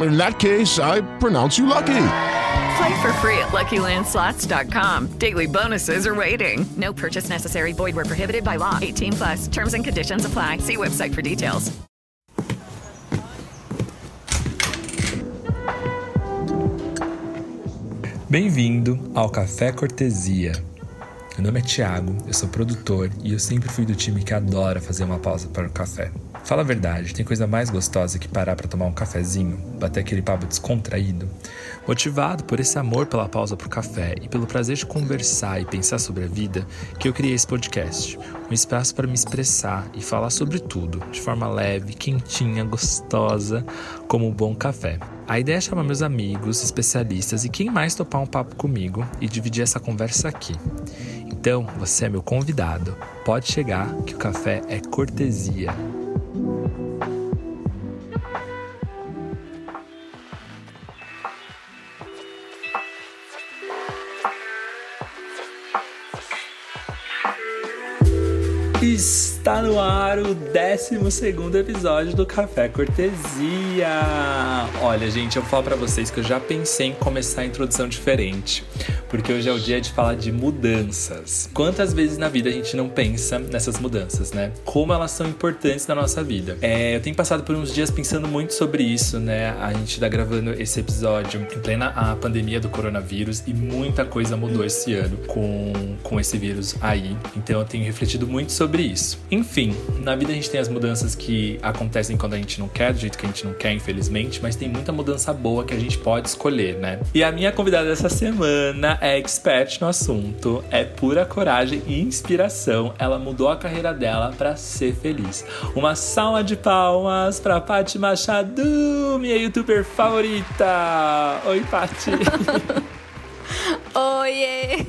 In that case, I pronounce you lucky. Play for free at LuckyLandSlots.com. Daily bonuses are waiting. No purchase necessary. Void where prohibited by law. 18 plus. Terms and conditions apply. See website for details. Bem-vindo ao Café Cortesia. Meu nome é Thiago, eu sou produtor e eu sempre fui do time que adora fazer uma pausa para o café. Fala a verdade, tem coisa mais gostosa que parar para tomar um cafezinho, bater aquele papo descontraído? Motivado por esse amor pela pausa para o café e pelo prazer de conversar e pensar sobre a vida, que eu criei esse podcast, um espaço para me expressar e falar sobre tudo, de forma leve, quentinha, gostosa, como um bom café. A ideia é chamar meus amigos, especialistas e quem mais topar um papo comigo e dividir essa conversa aqui. Então, você é meu convidado. Pode chegar que o café é cortesia. Está no ar o 12 episódio do Café Cortesia. Olha, gente, eu falo para vocês que eu já pensei em começar a introdução diferente, porque hoje é o dia de falar de mudanças. Quantas vezes na vida a gente não pensa nessas mudanças, né? Como elas são importantes na nossa vida. É, eu tenho passado por uns dias pensando muito sobre isso, né? A gente tá gravando esse episódio em plena a pandemia do coronavírus e muita coisa mudou esse ano com, com esse vírus aí. Então eu tenho refletido muito sobre isso. Enfim, na vida a gente tem as mudanças que acontecem quando a gente não quer, do jeito que a gente não quer, infelizmente, mas tem muita mudança boa que a gente pode escolher, né? E a minha convidada dessa semana é expert no assunto, é pura coragem e inspiração. Ela mudou a carreira dela para ser feliz. Uma salva de palmas para Paty Machado, minha youtuber favorita. Oi, Paty. Oiê!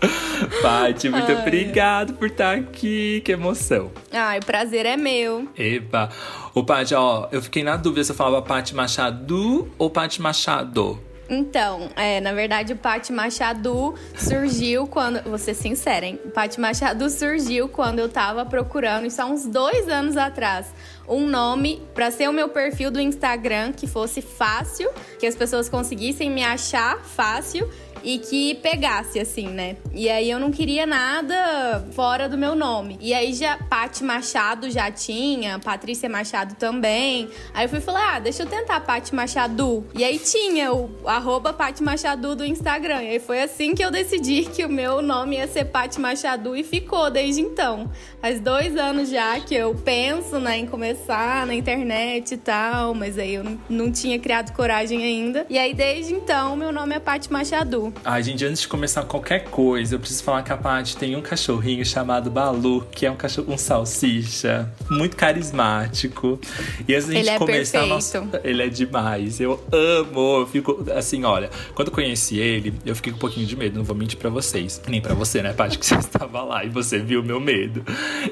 Paty, muito Ai. obrigado por estar aqui. Que emoção. Ai, o prazer é meu. Epa. Ô, Paty, ó, eu fiquei na dúvida se eu falava Paty Machado ou Paty Machado. Então, é, na verdade, o Pati Machado surgiu quando. Vou ser sincera, hein? O Pati Machado surgiu quando eu tava procurando, isso há uns dois anos atrás, um nome para ser o meu perfil do Instagram que fosse fácil, que as pessoas conseguissem me achar fácil e que pegasse, assim, né? E aí eu não queria nada fora do meu nome. E aí já Pati Machado já tinha, Patrícia Machado também. Aí eu fui falar, ah, deixa eu tentar Pati Machado. E aí tinha o arroba Pati Machado do Instagram. E aí foi assim que eu decidi que o meu nome ia ser Pati Machado e ficou desde então. Faz dois anos já que eu penso né, em começar na internet e tal, mas aí eu não, tinha criado coragem ainda. E aí desde então meu nome é Pati Machado. Ai, gente, antes de começar qualquer coisa, eu preciso falar que a Paty tem um cachorrinho chamado Balu, que é um cachorro, um salsicha, muito carismático. E antes da gente é começar, nossa, ele é demais. Eu amo, eu fico assim, olha, quando eu conheci ele, eu fiquei com um pouquinho de medo, não vou mentir para vocês. Nem para você, né, Paty, que você estava lá e você viu o meu medo.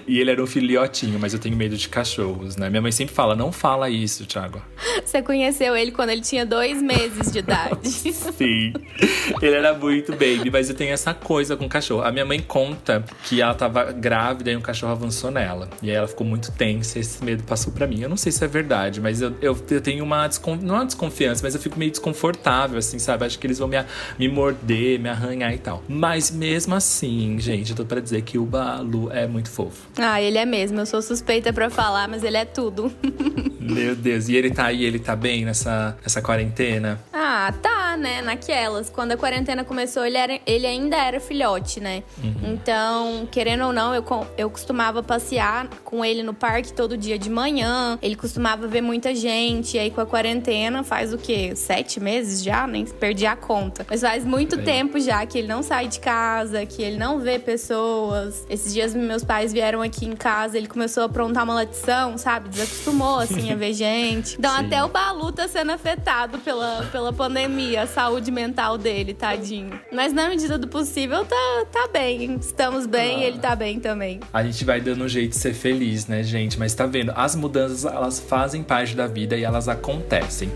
E ele era um filhotinho, mas eu tenho medo de cachorros, né? Minha mãe sempre fala: "Não fala isso, Thiago". Você conheceu ele quando ele tinha dois meses de idade. Sim. Ele era muito baby, mas eu tenho essa coisa com cachorro. A minha mãe conta que ela tava grávida e um cachorro avançou nela. E aí ela ficou muito tensa e esse medo passou para mim. Eu não sei se é verdade, mas eu, eu, eu tenho uma, descon... não uma desconfiança, mas eu fico meio desconfortável, assim, sabe? Acho que eles vão me, me morder, me arranhar e tal. Mas mesmo assim, gente, eu tô pra dizer que o Balu é muito fofo. Ah, ele é mesmo. Eu sou suspeita para falar, mas ele é tudo. Meu Deus. E ele tá aí, ele tá bem nessa, nessa quarentena? Ah, tá, né? Naquelas. Quando a quarentena quarentena começou, ele, era, ele ainda era filhote, né? Uhum. Então, querendo ou não, eu, eu costumava passear com ele no parque todo dia de manhã. Ele costumava ver muita gente. E aí, com a quarentena, faz o quê? Sete meses já? Nem perdi a conta. Mas faz muito Sim. tempo já que ele não sai de casa, que ele não vê pessoas. Esses dias meus pais vieram aqui em casa, ele começou a aprontar uma latição, sabe? Desacostumou, assim, a ver gente. Então, Sim. até o Balu tá sendo afetado pela, pela pandemia, a saúde mental dele, tadinho. Mas na medida do possível, tá, tá bem. Estamos bem ah. e ele tá bem também. A gente vai dando um jeito de ser feliz, né, gente? Mas tá vendo? As mudanças, elas fazem parte da vida e elas acontecem.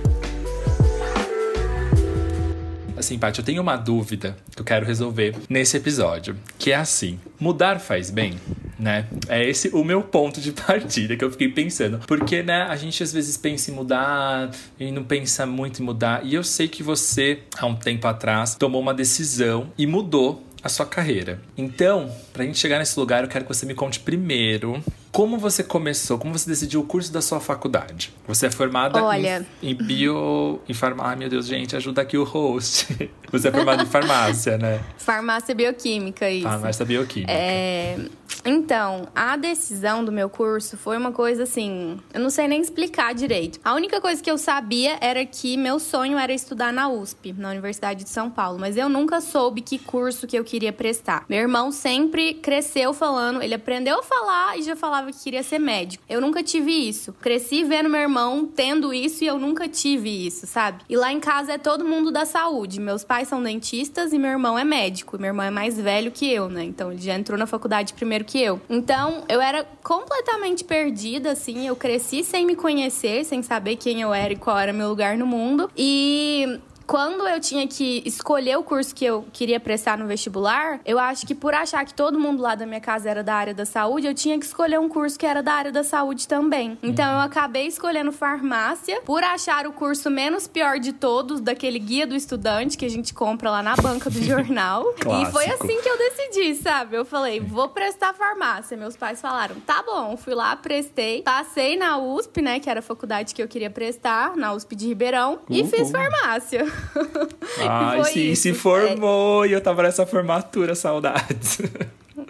Assim, Paty, eu tenho uma dúvida que eu quero resolver nesse episódio, que é assim: mudar faz bem? Né? É esse o meu ponto de partida que eu fiquei pensando. Porque, né, a gente às vezes pensa em mudar e não pensa muito em mudar. E eu sei que você, há um tempo atrás, tomou uma decisão e mudou a sua carreira. Então, pra gente chegar nesse lugar, eu quero que você me conte primeiro como você começou, como você decidiu o curso da sua faculdade. Você é formada Olha... em, em bio... Em farmácia. Ai, meu Deus, gente, ajuda aqui o host. Você é formada em farmácia, né? Farmácia bioquímica, isso. Farmácia bioquímica. É... Então, a decisão do meu curso foi uma coisa assim, eu não sei nem explicar direito. A única coisa que eu sabia era que meu sonho era estudar na USP, na Universidade de São Paulo, mas eu nunca soube que curso que eu queria prestar. Meu irmão sempre cresceu falando, ele aprendeu a falar e já falava que queria ser médico. Eu nunca tive isso. Cresci vendo meu irmão tendo isso e eu nunca tive isso, sabe? E lá em casa é todo mundo da saúde. Meus pais são dentistas e meu irmão é médico. Meu irmão é mais velho que eu, né? Então ele já entrou na faculdade primeiro que que eu. Então, eu era completamente perdida, assim. Eu cresci sem me conhecer, sem saber quem eu era e qual era meu lugar no mundo. E quando eu tinha que escolher o curso que eu queria prestar no vestibular, eu acho que por achar que todo mundo lá da minha casa era da área da saúde, eu tinha que escolher um curso que era da área da saúde também. Então eu acabei escolhendo farmácia por achar o curso menos pior de todos, daquele guia do estudante que a gente compra lá na banca do jornal. e foi assim que eu decidi, sabe? Eu falei, vou prestar farmácia. Meus pais falaram, tá bom. Fui lá, prestei, passei na USP, né, que era a faculdade que eu queria prestar, na USP de Ribeirão, e fiz farmácia. Ai, sim, isso. se formou é... e eu tava nessa formatura, saudades.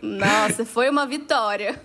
Nossa, foi uma vitória.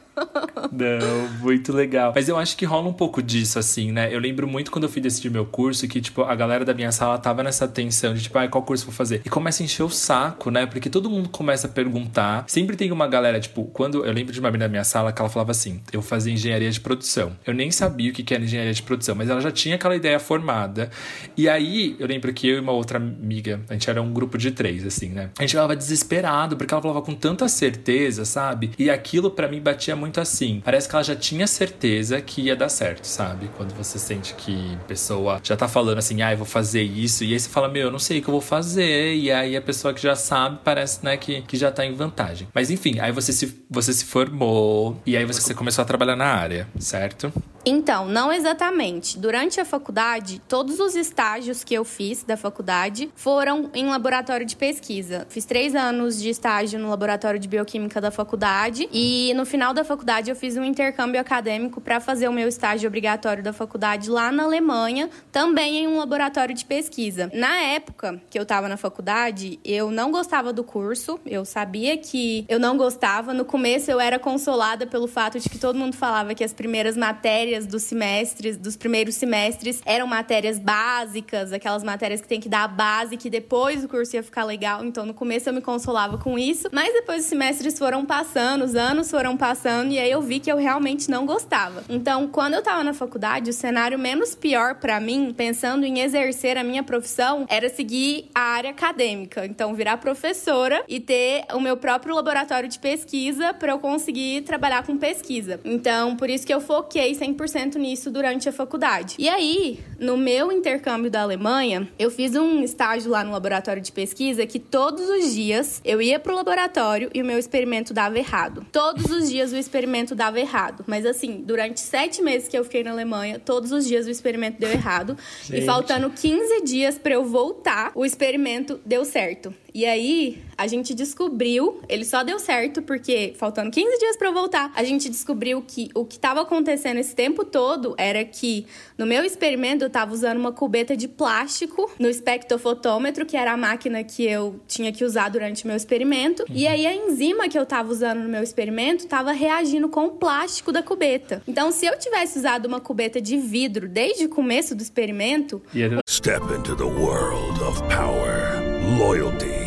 Não, muito legal. Mas eu acho que rola um pouco disso, assim, né? Eu lembro muito quando eu fui decidir meu curso que, tipo, a galera da minha sala tava nessa tensão de, tipo, ah, qual curso vou fazer? E começa a encher o saco, né? Porque todo mundo começa a perguntar. Sempre tem uma galera, tipo, quando eu lembro de uma menina da minha sala que ela falava assim: eu fazia engenharia de produção. Eu nem sabia o que era engenharia de produção, mas ela já tinha aquela ideia formada. E aí, eu lembro que eu e uma outra amiga, a gente era um grupo de três, assim, né? A gente ficava desesperado, porque ela falava com tanta certeza, sabe? E aquilo para mim batia muito muito assim. Parece que ela já tinha certeza que ia dar certo, sabe? Quando você sente que a pessoa já tá falando assim, ah, eu vou fazer isso, e aí você fala, meu, eu não sei o que eu vou fazer, e aí a pessoa que já sabe parece, né, que, que já tá em vantagem. Mas enfim, aí você se, você se formou, e aí você começou a trabalhar na área, certo? Então, não exatamente. Durante a faculdade, todos os estágios que eu fiz da faculdade foram em laboratório de pesquisa. Fiz três anos de estágio no laboratório de bioquímica da faculdade e no final da faculdade eu fiz um intercâmbio acadêmico para fazer o meu estágio obrigatório da faculdade lá na Alemanha, também em um laboratório de pesquisa. Na época que eu estava na faculdade, eu não gostava do curso, eu sabia que eu não gostava. No começo eu era consolada pelo fato de que todo mundo falava que as primeiras matérias dos semestres, dos primeiros semestres, eram matérias básicas, aquelas matérias que tem que dar a base, que depois o curso ia ficar legal. Então, no começo eu me consolava com isso, mas depois os semestres foram passando, os anos foram passando, e aí eu vi que eu realmente não gostava. Então, quando eu tava na faculdade, o cenário menos pior para mim, pensando em exercer a minha profissão, era seguir a área acadêmica. Então, virar professora e ter o meu próprio laboratório de pesquisa para eu conseguir trabalhar com pesquisa. Então, por isso que eu foquei 100% 100% nisso durante a faculdade. E aí, no meu intercâmbio da Alemanha, eu fiz um estágio lá no laboratório de pesquisa que todos os dias eu ia pro laboratório e o meu experimento dava errado. Todos os dias o experimento dava errado. Mas assim, durante sete meses que eu fiquei na Alemanha, todos os dias o experimento deu errado. Gente. E faltando 15 dias para eu voltar, o experimento deu certo. E aí, a gente descobriu, ele só deu certo porque faltando 15 dias para eu voltar, a gente descobriu que o que estava acontecendo esse tempo todo era que no meu experimento eu estava usando uma cubeta de plástico no espectrofotômetro, que era a máquina que eu tinha que usar durante o meu experimento, uhum. e aí a enzima que eu estava usando no meu experimento estava reagindo com o plástico da cubeta. Então, se eu tivesse usado uma cubeta de vidro desde o começo do experimento, Step into the world of power, loyalty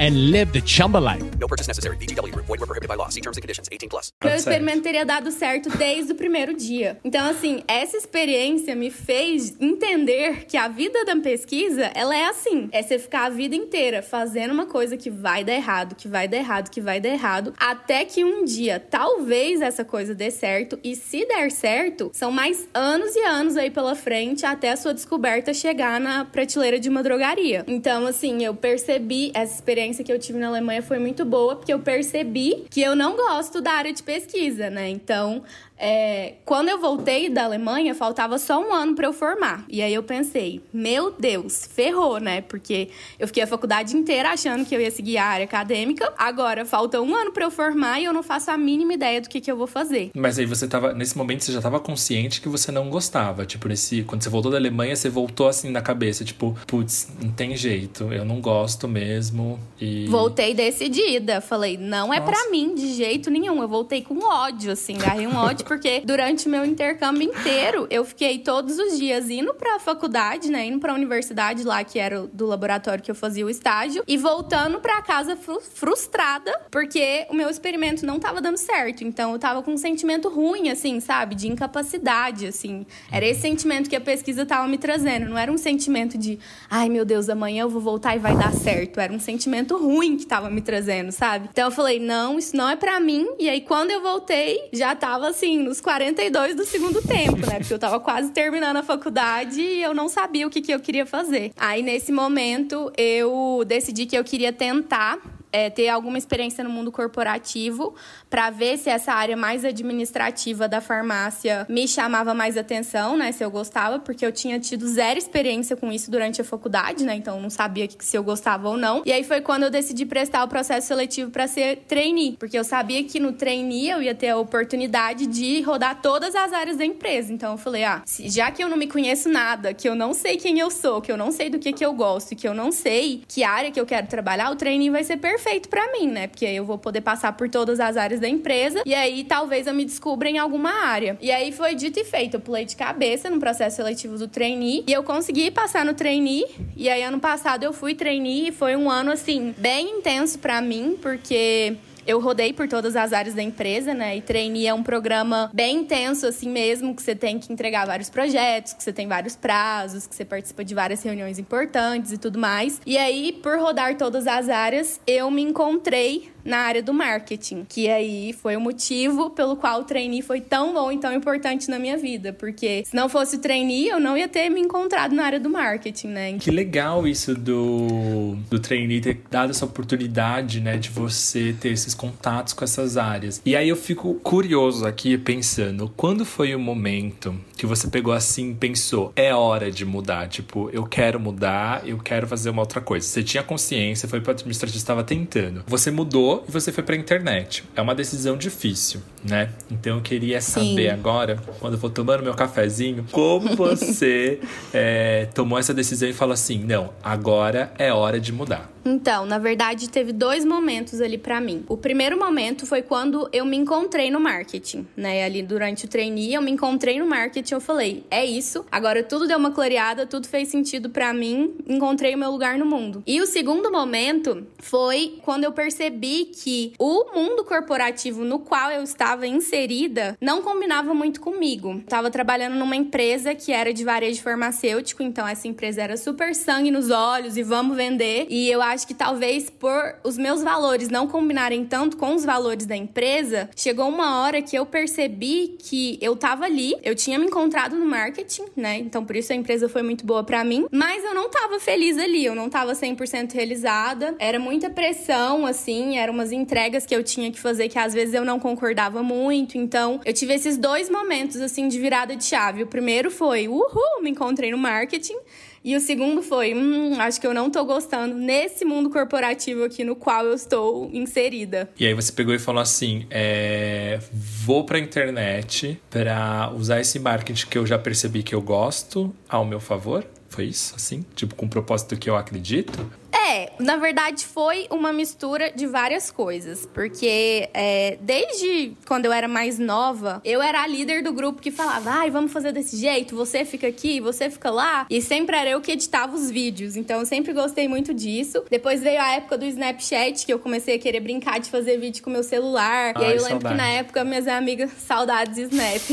and live the Chumba life. No purchase necessary. VGW. Void were prohibited by law. See terms and conditions. 18 plus. Meu experimento teria dado certo desde o primeiro dia. Então, assim, essa experiência me fez entender que a vida da pesquisa, ela é assim. É você ficar a vida inteira fazendo uma coisa que vai dar errado, que vai dar errado, que vai dar errado, até que um dia, talvez essa coisa dê certo. E se der certo, são mais anos e anos aí pela frente até a sua descoberta chegar na prateleira de uma drogaria. Então, assim, eu percebi, essa experiência que eu tive na Alemanha foi muito boa, porque eu percebi que eu não gosto da área de pesquisa, né? Então, é, quando eu voltei da Alemanha, faltava só um ano para eu formar. E aí eu pensei, meu Deus, ferrou, né? Porque eu fiquei a faculdade inteira achando que eu ia seguir a área acadêmica. Agora falta um ano para eu formar e eu não faço a mínima ideia do que, que eu vou fazer. Mas aí você tava, nesse momento, você já tava consciente que você não gostava. Tipo, nesse, quando você voltou da Alemanha, você voltou assim na cabeça, tipo, putz, não tem jeito, eu não gosto mesmo. E. Voltei decidida. Falei, não é para mim de jeito nenhum. Eu voltei com ódio, assim, agarrei um ódio porque durante o meu intercâmbio inteiro, eu fiquei todos os dias indo para a faculdade, né, indo para a universidade lá que era do laboratório que eu fazia o estágio e voltando para casa frustrada, porque o meu experimento não estava dando certo. Então eu tava com um sentimento ruim assim, sabe, de incapacidade, assim. Era esse sentimento que a pesquisa tava me trazendo, não era um sentimento de, ai meu Deus, amanhã eu vou voltar e vai dar certo. Era um sentimento ruim que tava me trazendo, sabe? Então eu falei, não, isso não é para mim. E aí quando eu voltei, já tava assim, nos 42 do segundo tempo, né? Porque eu tava quase terminando a faculdade e eu não sabia o que, que eu queria fazer. Aí, nesse momento, eu decidi que eu queria tentar é, ter alguma experiência no mundo corporativo para ver se essa área mais administrativa da farmácia me chamava mais atenção, né? Se eu gostava, porque eu tinha tido zero experiência com isso durante a faculdade, né? Então não sabia se eu gostava ou não. E aí foi quando eu decidi prestar o processo seletivo para ser trainee, porque eu sabia que no trainee eu ia ter a oportunidade de rodar todas as áreas da empresa. Então eu falei, ah, já que eu não me conheço nada, que eu não sei quem eu sou, que eu não sei do que que eu gosto, que eu não sei que área que eu quero trabalhar, o trainee vai ser perfeito perfeito para mim, né? Porque aí eu vou poder passar por todas as áreas da empresa e aí talvez eu me descubra em alguma área. E aí foi dito e feito, eu pulei de cabeça no processo seletivo do trainee e eu consegui passar no trainee. E aí ano passado eu fui trainee e foi um ano assim bem intenso para mim, porque eu rodei por todas as áreas da empresa, né? E trainee é um programa bem intenso, assim mesmo, que você tem que entregar vários projetos, que você tem vários prazos, que você participa de várias reuniões importantes e tudo mais. E aí, por rodar todas as áreas, eu me encontrei na área do marketing, que aí foi o motivo pelo qual o trainee foi tão bom e tão importante na minha vida, porque se não fosse o trainee, eu não ia ter me encontrado na área do marketing, né? Que legal isso do, do trainee ter dado essa oportunidade, né, de você ter esses contatos com essas áreas. E aí eu fico curioso aqui pensando, quando foi o momento que você pegou assim, pensou, é hora de mudar, tipo, eu quero mudar, eu quero fazer uma outra coisa. Você tinha consciência, foi para administrativo, estava tentando. Você mudou e você foi para a internet. É uma decisão difícil, né? Então eu queria saber Sim. agora, quando eu for tomando meu cafezinho, como você é, tomou essa decisão e falou assim: não, agora é hora de mudar. Então, na verdade, teve dois momentos ali para mim. O primeiro momento foi quando eu me encontrei no marketing, né? Ali durante o trainee, eu me encontrei no marketing, eu falei, é isso. Agora tudo deu uma clareada, tudo fez sentido para mim, encontrei o meu lugar no mundo. E o segundo momento foi quando eu percebi que o mundo corporativo no qual eu estava inserida não combinava muito comigo. Eu tava trabalhando numa empresa que era de varejo farmacêutico, então essa empresa era super sangue nos olhos e vamos vender. E eu acho que talvez por os meus valores não combinarem tanto com os valores da empresa, chegou uma hora que eu percebi que eu tava ali, eu tinha me encontrado no marketing, né? Então por isso a empresa foi muito boa para mim, mas eu não tava feliz ali, eu não tava 100% realizada. Era muita pressão assim, eram umas entregas que eu tinha que fazer que às vezes eu não concordava muito. Então, eu tive esses dois momentos assim de virada de chave. O primeiro foi, uhul, me encontrei no marketing. E o segundo foi, hum, acho que eu não tô gostando nesse mundo corporativo aqui no qual eu estou inserida. E aí você pegou e falou assim: é, vou pra internet para usar esse marketing que eu já percebi que eu gosto ao meu favor? Foi isso, assim? Tipo, com o propósito que eu acredito? É, na verdade foi uma mistura de várias coisas. Porque é, desde quando eu era mais nova, eu era a líder do grupo que falava: ai, vamos fazer desse jeito, você fica aqui, você fica lá. E sempre era eu que editava os vídeos. Então eu sempre gostei muito disso. Depois veio a época do Snapchat, que eu comecei a querer brincar de fazer vídeo com meu celular. Ai, e aí eu lembro saudade. que na época minhas amigas, saudades Snap.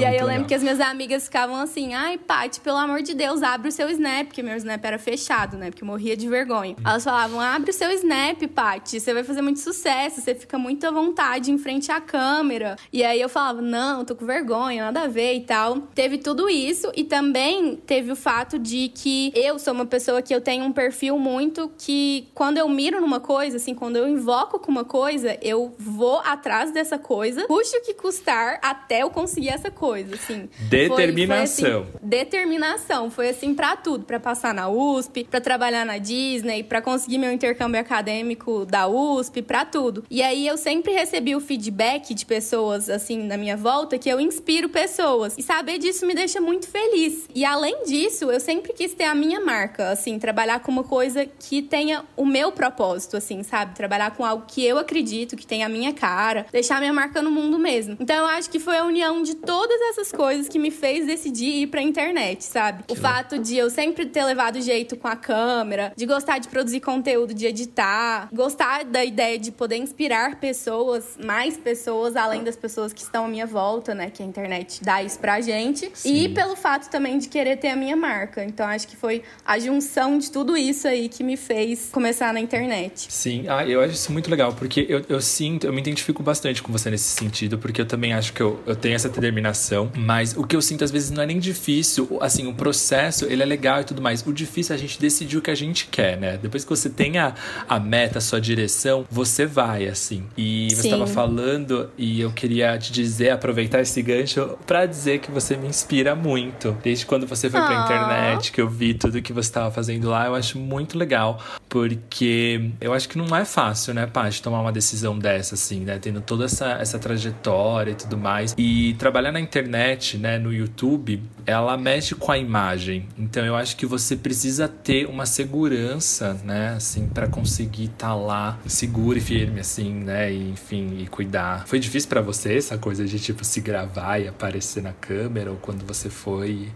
e aí eu lembro legal. que as minhas amigas ficavam assim: ai, Paty, pelo amor de Deus, abre o seu Snap, porque meu Snap era fechado, né? Porque eu morria de vergonha. Elas falavam: abre o seu Snap, Paty, você vai fazer muito sucesso, você fica muito à vontade em frente à câmera. E aí eu falava: não, tô com vergonha, nada a ver e tal. Teve tudo isso e também teve o fato de que eu sou uma pessoa que eu tenho um perfil muito que quando eu miro numa coisa, assim, quando eu invoco com uma coisa, eu vou atrás dessa coisa, custe o que custar até eu conseguir essa coisa, assim. Determinação. Foi, foi assim, determinação. Foi assim para tudo, para passar na USP, para trabalhar na Disney, para conseguir meu intercâmbio acadêmico da USP, para tudo. E aí eu sempre recebi o feedback de pessoas assim na minha volta que eu inspiro pessoas. E saber disso me deixa muito feliz. E além disso, eu sempre quis ter a minha marca, assim, trabalhar com uma coisa que tenha o meu propósito, assim, sabe? Trabalhar com algo que eu acredito, que tenha a minha cara, deixar minha marca no mundo mesmo. Então eu acho que foi a união de todas essas coisas que me fez decidir ir pra internet, sabe? O fato de eu sempre ter levado jeito com a câmera, de gostar de produzir conteúdo, de editar, gostar da ideia de poder inspirar pessoas, mais pessoas, além das pessoas que estão à minha volta, né? Que a internet dá isso pra gente. Sim. E pelo fato também de querer ter a minha marca. Então acho que foi a junção de tudo isso aí que me fez começar na internet. Sim, ah, eu acho isso muito legal, porque eu, eu sinto, eu me identifico bastante com você nesse sentido, porque eu também acho que eu, eu tenho essa determinação, mas o que eu sinto às vezes não é nem difícil, assim, o processo, ele é legal e tudo mais. O difícil é a gente decidir o que a gente quer, né? Depois que você tem a, a meta, a sua direção, você vai, assim. E você estava falando, e eu queria te dizer, aproveitar esse gancho para dizer que você me inspira muito. Desde quando você foi ah. pra internet, que eu vi tudo que você estava fazendo lá, eu acho muito legal. Porque eu acho que não é fácil, né, Paty, tomar uma decisão dessa, assim, né? Tendo toda essa, essa trajetória e tudo mais. E trabalhar na internet, né, no YouTube, ela mexe com a imagem. Então eu acho que você precisa ter uma segurança, né, assim, para conseguir estar tá lá seguro e firme, assim, né, e, enfim, e cuidar. Foi difícil para você essa coisa de tipo se gravar e aparecer na câmera ou quando você foi?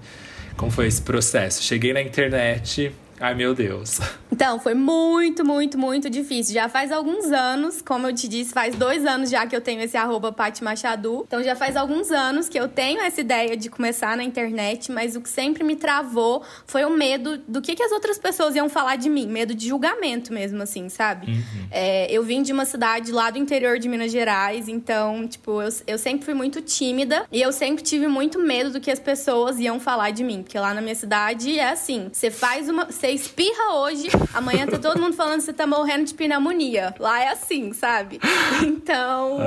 Como foi esse processo? Cheguei na internet, Ai, meu Deus. Então, foi muito, muito, muito difícil. Já faz alguns anos, como eu te disse, faz dois anos já que eu tenho esse arroba Pati Machadu. Então, já faz alguns anos que eu tenho essa ideia de começar na internet, mas o que sempre me travou foi o medo do que, que as outras pessoas iam falar de mim. Medo de julgamento mesmo, assim, sabe? Uhum. É, eu vim de uma cidade lá do interior de Minas Gerais, então, tipo, eu, eu sempre fui muito tímida e eu sempre tive muito medo do que as pessoas iam falar de mim. Porque lá na minha cidade é assim: você faz uma. Você você espirra hoje, amanhã tá todo mundo falando que você tá morrendo de pneumonia. Lá é assim, sabe? Então,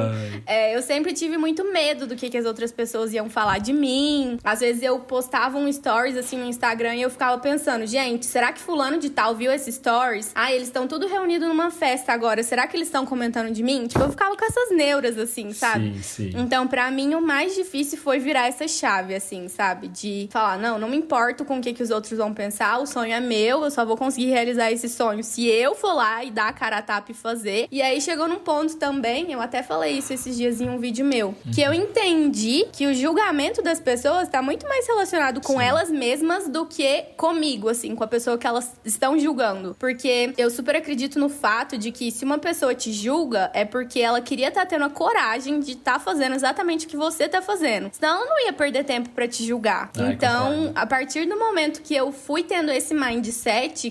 é, eu sempre tive muito medo do que, que as outras pessoas iam falar de mim. Às vezes eu postava um stories assim no Instagram e eu ficava pensando, gente, será que fulano de tal viu esses stories? Ah, eles estão tudo reunidos numa festa agora. Será que eles estão comentando de mim? Tipo, eu ficava com essas neuras, assim, sabe? Sim, sim. Então, para mim, o mais difícil foi virar essa chave, assim, sabe? De falar, não, não me importo com o que, que os outros vão pensar, o sonho é meu meu, eu só vou conseguir realizar esse sonho se eu for lá e dar a cara a tapa e fazer. E aí chegou num ponto também, eu até falei isso esses dias em um vídeo meu, que eu entendi que o julgamento das pessoas tá muito mais relacionado com elas mesmas do que comigo, assim, com a pessoa que elas estão julgando. Porque eu super acredito no fato de que se uma pessoa te julga, é porque ela queria estar tá tendo a coragem de estar tá fazendo exatamente o que você tá fazendo. Senão ela não ia perder tempo para te julgar. Ai, então, concordo. a partir do momento que eu fui tendo esse mindset,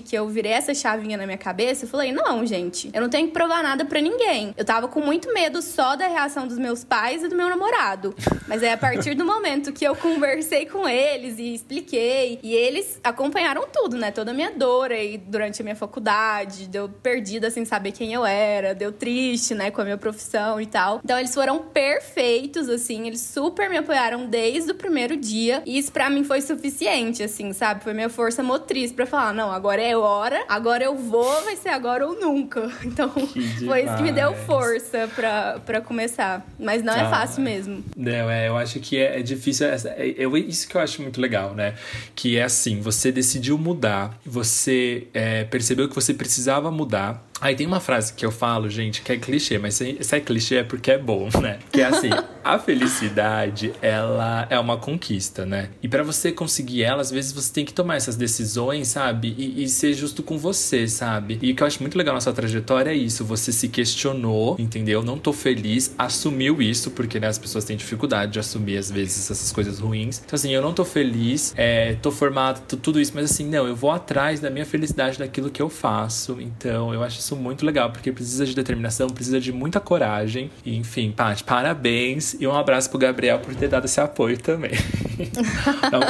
que eu virei essa chavinha na minha cabeça, eu falei: não, gente, eu não tenho que provar nada para ninguém. Eu tava com muito medo só da reação dos meus pais e do meu namorado. Mas é a partir do momento que eu conversei com eles e expliquei, e eles acompanharam tudo, né? Toda a minha dor aí durante a minha faculdade, deu perdida sem saber quem eu era, deu triste, né, com a minha profissão e tal. Então eles foram perfeitos, assim, eles super me apoiaram desde o primeiro dia, e isso pra mim foi suficiente, assim, sabe? Foi minha força motriz pra falar: não, agora é hora, agora eu vou, vai ser agora ou nunca. Então foi isso que me deu força pra, pra começar. Mas não é Ah, fácil mesmo. Não, é, eu acho que é, é difícil. É, é- eu- isso que eu acho muito legal, né? Que é assim: você decidiu mudar, você é, percebeu que você precisava mudar. Aí tem uma frase que eu falo, gente, que é clichê, mas se é clichê é porque é bom, né? Que é assim: a felicidade, ela é uma conquista, né? E pra você conseguir ela, às vezes você tem que tomar essas decisões, sabe? E, e ser justo com você, sabe? E o que eu acho muito legal na sua trajetória é isso: você se questionou, entendeu? Não tô feliz, assumiu isso, porque né, as pessoas têm dificuldade de assumir, às vezes, essas coisas ruins. Então, assim, eu não tô feliz, é, tô formado, tudo isso, mas assim, não, eu vou atrás da minha felicidade, daquilo que eu faço. Então, eu acho isso muito legal, porque precisa de determinação, precisa de muita coragem. E, enfim, Paty, parabéns e um abraço pro Gabriel por ter dado esse apoio também.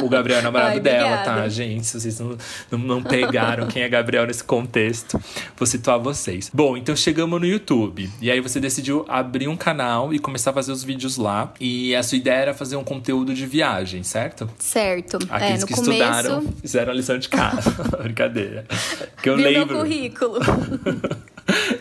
O Gabriel é namorado Ai, dela, tá, gente? Se vocês não, não, não pegaram quem é Gabriel nesse contexto, vou situar vocês. Bom, então chegamos no YouTube. E aí você decidiu abrir um canal e começar a fazer os vídeos lá. E a sua ideia era fazer um conteúdo de viagem, certo? Certo. Aqueles é, no que começo, estudaram fizeram a lição de casa. Brincadeira. Que eu vi meu lembro. currículo.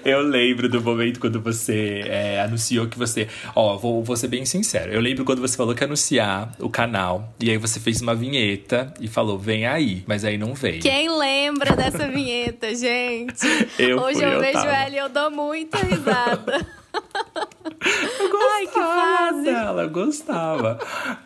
Eu lembro do momento quando você é, anunciou que você. Ó, vou, vou ser bem sincero. Eu lembro quando você falou que ia anunciar o canal. E aí você fez uma vinheta e falou: vem aí. Mas aí não veio. Quem lembra dessa vinheta, gente? Eu Hoje fui, eu, eu vejo tava. ela e eu dou muita risada. Ai, que gostava fase. dela, eu gostava.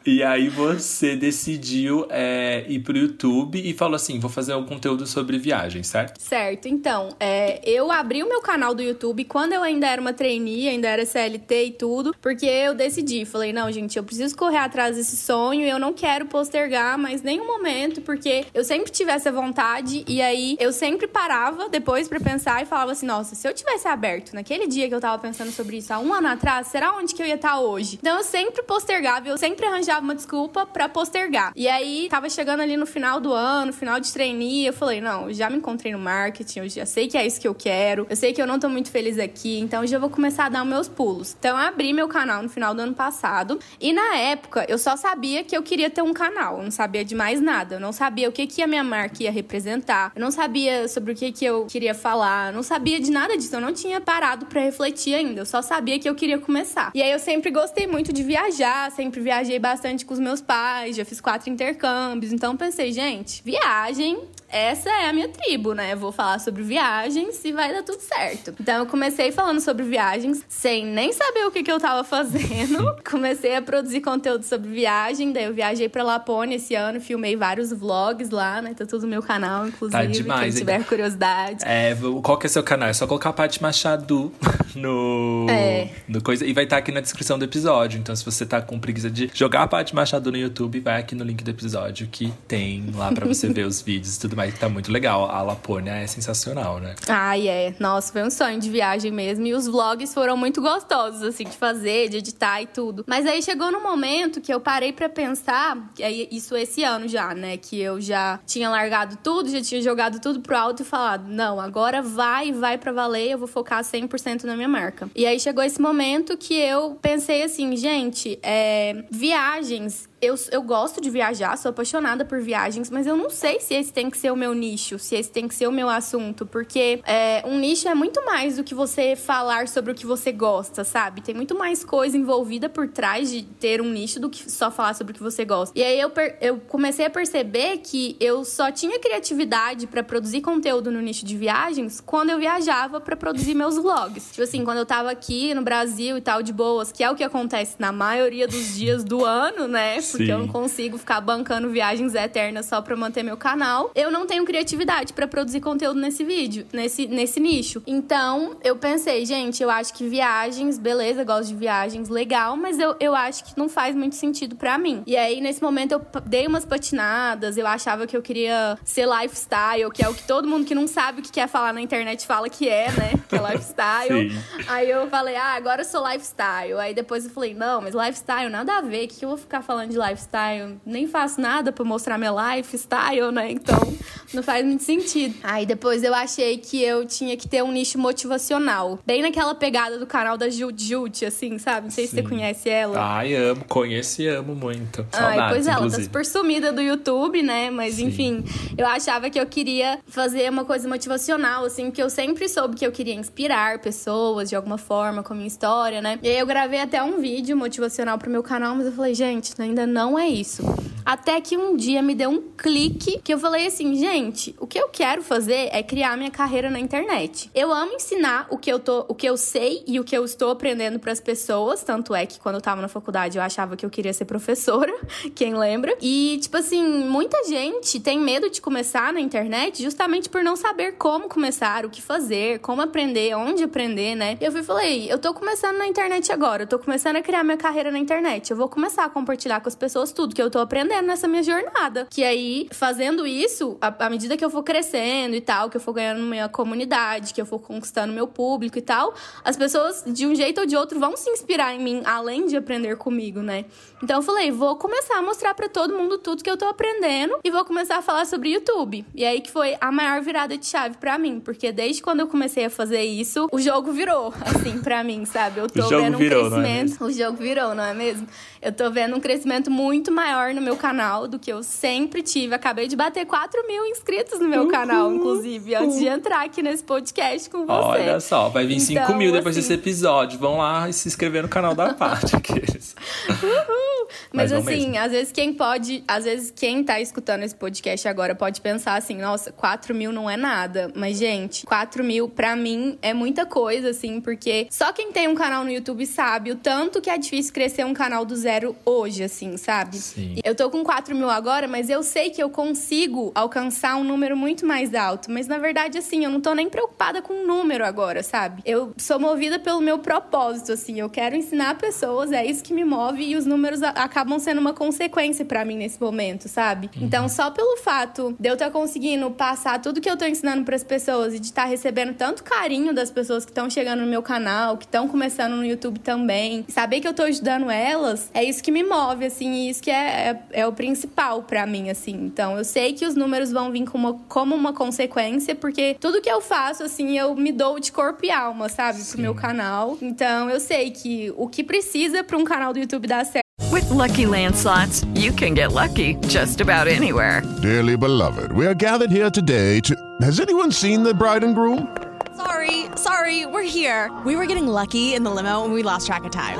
e aí você decidiu é, ir pro YouTube e falou assim: vou fazer um conteúdo sobre viagem, certo? Certo, então, é, eu abri o meu canal do YouTube quando eu ainda era uma trainee, ainda era CLT e tudo, porque eu decidi, falei, não, gente, eu preciso correr atrás desse sonho e eu não quero postergar mais nenhum momento, porque eu sempre tive essa vontade e aí eu sempre parava depois pra pensar e falava assim, nossa, se eu tivesse aberto naquele dia que eu tava pensando sobre isso há um ano atrás, será onde que eu ia estar hoje? Então eu sempre postergava, eu sempre arranjava uma desculpa pra postergar. E aí tava chegando ali no final do ano, final de trainee, eu falei, não, já me encontrei no marketing, eu já sei que é isso que eu quero, eu sei que eu não tô muito feliz aqui, então já vou começar a dar meus pulos. Então eu abri meu canal no final do ano passado e na época eu só sabia que eu queria ter um canal, eu não sabia de mais nada, eu não sabia o que que a minha marca ia representar, eu não sabia sobre o que que eu queria falar, eu não sabia de nada disso, eu não tinha parado pra refletir ainda, eu só sabia que eu queria começar. E aí eu sempre gostei muito de viajar, sempre viajei bastante com os meus pais, já fiz quatro intercâmbios, então pensei, gente, viagem essa é a minha tribo, né? Vou falar sobre viagens e vai dar tudo certo. Então eu comecei falando sobre viagens, sem nem saber o que, que eu tava fazendo. comecei a produzir conteúdo sobre viagem, daí eu viajei pra Lapônia esse ano, filmei vários vlogs lá, né? Tá tudo no meu canal, inclusive, Tá demais, quem hein? tiver curiosidade. É, qual que é seu canal? É só colocar a Paty Machado no, É. no coisa. E vai estar aqui na descrição do episódio. Então, se você tá com preguiça de jogar a Paty Machado no YouTube, vai aqui no link do episódio que tem lá pra você ver os vídeos e tudo mais. Tá muito legal. A Lapônia é sensacional, né? Ai, é. Nossa, foi um sonho de viagem mesmo. E os vlogs foram muito gostosos, assim, de fazer, de editar e tudo. Mas aí chegou no momento que eu parei pra pensar, isso esse ano já, né? Que eu já tinha largado tudo, já tinha jogado tudo pro alto e falado: não, agora vai, vai pra valer, eu vou focar 100% na minha marca. E aí chegou esse momento que eu pensei assim, gente, é, viagens eu, eu gosto de viajar, sou apaixonada por viagens, mas eu não sei se esse tem que ser o meu nicho, se esse tem que ser o meu assunto, porque é, um nicho é muito mais do que você falar sobre o que você gosta, sabe? Tem muito mais coisa envolvida por trás de ter um nicho do que só falar sobre o que você gosta. E aí eu, eu comecei a perceber que eu só tinha criatividade para produzir conteúdo no nicho de viagens quando eu viajava para produzir meus vlogs. Tipo assim, quando eu tava aqui no Brasil e tal, de boas, que é o que acontece na maioria dos dias do ano, né? Porque Sim. eu não consigo ficar bancando viagens eternas só pra manter meu canal. Eu não tenho criatividade para produzir conteúdo nesse vídeo, nesse, nesse nicho. Então, eu pensei, gente, eu acho que viagens, beleza, gosto de viagens, legal, mas eu, eu acho que não faz muito sentido para mim. E aí, nesse momento, eu dei umas patinadas, eu achava que eu queria ser lifestyle, que é o que todo mundo que não sabe o que quer falar na internet fala que é, né? Que é lifestyle. aí eu falei, ah, agora eu sou lifestyle. Aí depois eu falei, não, mas lifestyle nada a ver, o que, que eu vou ficar falando de lifestyle? Nem faço nada para mostrar meu lifestyle, né? Então, não faz muito sentido. Aí depois eu achei que eu tinha que ter um nicho motivacional. Bem naquela pegada do canal da Jut Jut, assim, sabe? Não sei Sim. se você conhece ela. Ai, amo, conheço e amo muito. Saudades, Ai, pois ela inclusive. tá super sumida do YouTube, né? Mas Sim. enfim, eu achava que eu queria fazer uma coisa motivacional, assim, porque eu sempre soube que eu queria inspirar pessoas de alguma forma com a minha história, né? E aí eu gravei até um vídeo motivacional pro meu canal, mas eu falei, gente, ainda não é isso. Até que um dia me deu um clique que eu falei assim, gente, o que eu quero fazer é criar minha carreira na internet. Eu amo ensinar o que eu tô, o que eu sei e o que eu estou aprendendo para as pessoas, tanto é que quando eu tava na faculdade eu achava que eu queria ser professora, quem lembra? E tipo assim, muita gente tem medo de começar na internet justamente por não saber como começar, o que fazer, como aprender, onde aprender, né? Eu fui falei, eu tô começando na internet agora, eu tô começando a criar minha carreira na internet. Eu vou começar a compartilhar com as pessoas tudo que eu tô aprendendo nessa minha jornada. Que aí, fazendo isso, à medida que eu for crescendo e tal, que eu for ganhando minha comunidade, que eu for conquistando meu público e tal, as pessoas, de um jeito ou de outro, vão se inspirar em mim, além de aprender comigo, né? Então eu falei, vou começar a mostrar para todo mundo tudo que eu tô aprendendo e vou começar a falar sobre YouTube. E aí que foi a maior virada de chave para mim, porque desde quando eu comecei a fazer isso, o jogo virou, assim, para mim, sabe? Eu tô vendo um virou, é crescimento. É o jogo virou, não é mesmo? Eu tô vendo um crescimento muito maior no meu canal do que eu sempre tive. Acabei de bater 4 mil inscritos no meu uhum. canal, inclusive, antes de entrar aqui nesse podcast com você. Olha só, vai vir então, 5 mil depois assim... desse episódio. Vão lá e se inscrever no canal da parte. Aqueles. Uhul. Mas, Mas assim, mesmo. às vezes quem pode, às vezes quem tá escutando esse podcast agora pode pensar assim, nossa, 4 mil não é nada. Mas, gente, 4 mil pra mim é muita coisa, assim, porque só quem tem um canal no YouTube sabe o tanto que é difícil crescer um canal do zero hoje, assim, sabe? Sim. Eu tô com 4 mil agora, mas eu sei que eu consigo alcançar um número muito mais alto. Mas na verdade, assim, eu não tô nem preocupada com o número agora, sabe? Eu sou movida pelo meu propósito, assim. Eu quero ensinar pessoas, é isso que me move e os números acabam sendo uma consequência para mim nesse momento, sabe? Uhum. Então, só pelo fato de eu estar tá conseguindo passar tudo que eu tô ensinando para as pessoas e de estar tá recebendo tanto carinho das pessoas que estão chegando no meu canal, que estão começando no YouTube também, saber que eu tô ajudando elas, é isso que me move, assim, e isso que é, é, é o principal para mim, assim. Então, eu sei que os números vão vir como, como uma consequência, porque tudo que eu faço, assim, eu me dou de corpo e alma, sabe? Sim. Pro meu canal. Então, eu sei que o que precisa para um canal do YouTube dar certo. With lucky landslots, you can get lucky just about anywhere. Dearly beloved, we are gathered here today to. Has anyone seen the bride and groom? Sorry, sorry, we're here. We were getting lucky in the limo and we lost track of time.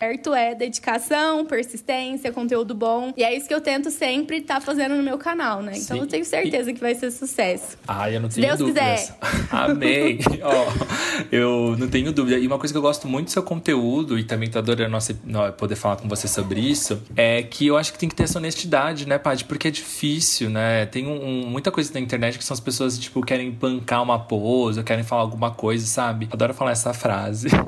Certo é dedicação, persistência, conteúdo bom. E é isso que eu tento sempre estar tá fazendo no meu canal, né? Então Sim. eu tenho certeza que vai ser sucesso. Ah, eu não tenho Deus dúvidas. Quiser. Amém. Ó, eu não tenho dúvida. E uma coisa que eu gosto muito do seu conteúdo, e também tô adorando nossa, poder falar com você sobre isso, é que eu acho que tem que ter essa honestidade, né, Paty? Porque é difícil, né? Tem um, muita coisa na internet que são as pessoas, tipo, querem bancar uma pose, querem falar alguma coisa, sabe? Adoro falar essa frase.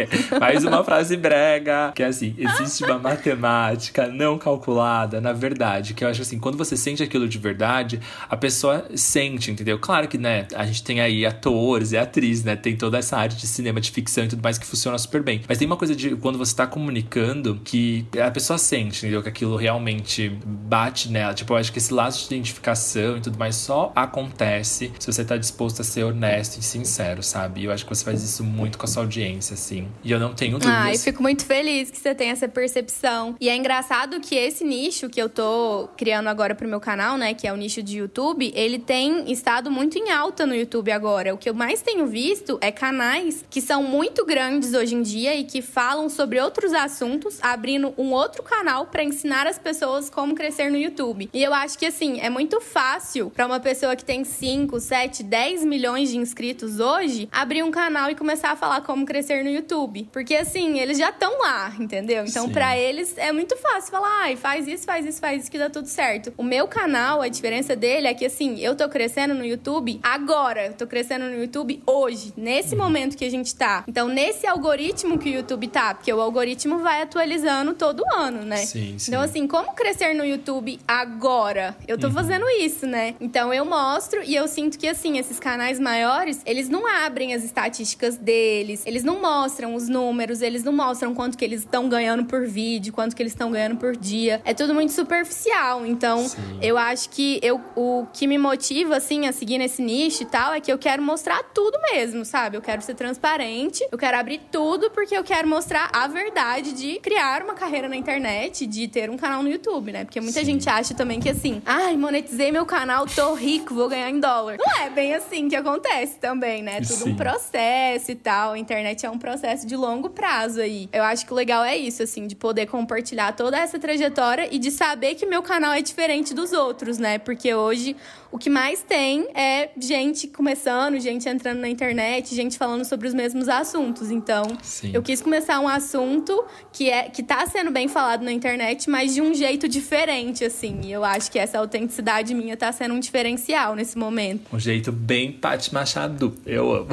É mais uma frase brega Que é assim, existe uma matemática não calculada, na verdade, que eu acho assim, quando você sente aquilo de verdade, a pessoa sente, entendeu? Claro que, né, a gente tem aí atores e atrizes, né, tem toda essa área de cinema, de ficção e tudo mais que funciona super bem. Mas tem uma coisa de quando você tá comunicando que a pessoa sente, entendeu? Que aquilo realmente bate nela. Tipo, eu acho que esse laço de identificação e tudo mais só acontece se você tá disposto a ser honesto e sincero, sabe? E eu acho que você faz isso muito com a sua audiência, assim. E eu não tenho dúvidas. Ah, eu fico muito feliz que você tem essa percepção. E é engraçado que esse nicho que eu tô criando agora pro meu canal, né, que é o nicho de YouTube, ele tem estado muito em alta no YouTube agora. O que eu mais tenho visto é canais que são muito grandes hoje em dia e que falam sobre outros assuntos, abrindo um outro canal para ensinar as pessoas como crescer no YouTube. E eu acho que assim, é muito fácil para uma pessoa que tem 5, 7, 10 milhões de inscritos hoje abrir um canal e começar a falar como crescer no YouTube, porque assim, eles já estão lá, entendeu? Então para eles é muito fácil falar, ai, faz isso, faz isso, faz isso que dá tudo certo. O meu canal, a diferença dele é que assim, eu tô crescendo no YouTube agora, eu tô crescendo no YouTube hoje, nesse Uhum. momento que a gente tá. Então, nesse algoritmo que o YouTube tá, porque o algoritmo vai atualizando todo ano, né? Sim, sim. Então, assim, como crescer no YouTube agora? Eu Uhum. tô fazendo isso, né? Então, eu mostro e eu sinto que, assim, esses canais maiores, eles não abrem as estatísticas deles, eles não mostram os números, eles não mostram quanto que eles estão ganhando por vídeo, quanto que eles estão ganhando por dia. É tudo muito superficial. Então, eu acho que eu, o que me motiva, assim, a seguir nesse nicho e tal, é que eu quero mostrar tudo mesmo, sabe? Eu quero ser transparente, eu quero abrir tudo porque eu quero mostrar a verdade de criar uma carreira na internet, de ter um canal no YouTube, né? Porque muita gente acha também que assim, ai, monetizei meu canal, tô rico, vou ganhar em dólar. Não é bem assim que acontece também, né? É tudo Sim. um processo e tal. A internet é um processo de longo prazo aí. Eu acho que o legal é isso, assim, de poder compartilhar toda essa trajetória e de saber que meu canal é diferente dos outros, né? Porque hoje o que mais tem é gente começando, gente entrando na internet, gente falando sobre os mesmos assuntos. Então, Sim. eu quis começar um assunto que é que tá sendo bem falado na internet, mas de um jeito diferente, assim. E eu acho que essa autenticidade minha tá sendo um diferencial nesse momento. Um jeito bem Paty Machado. Eu amo.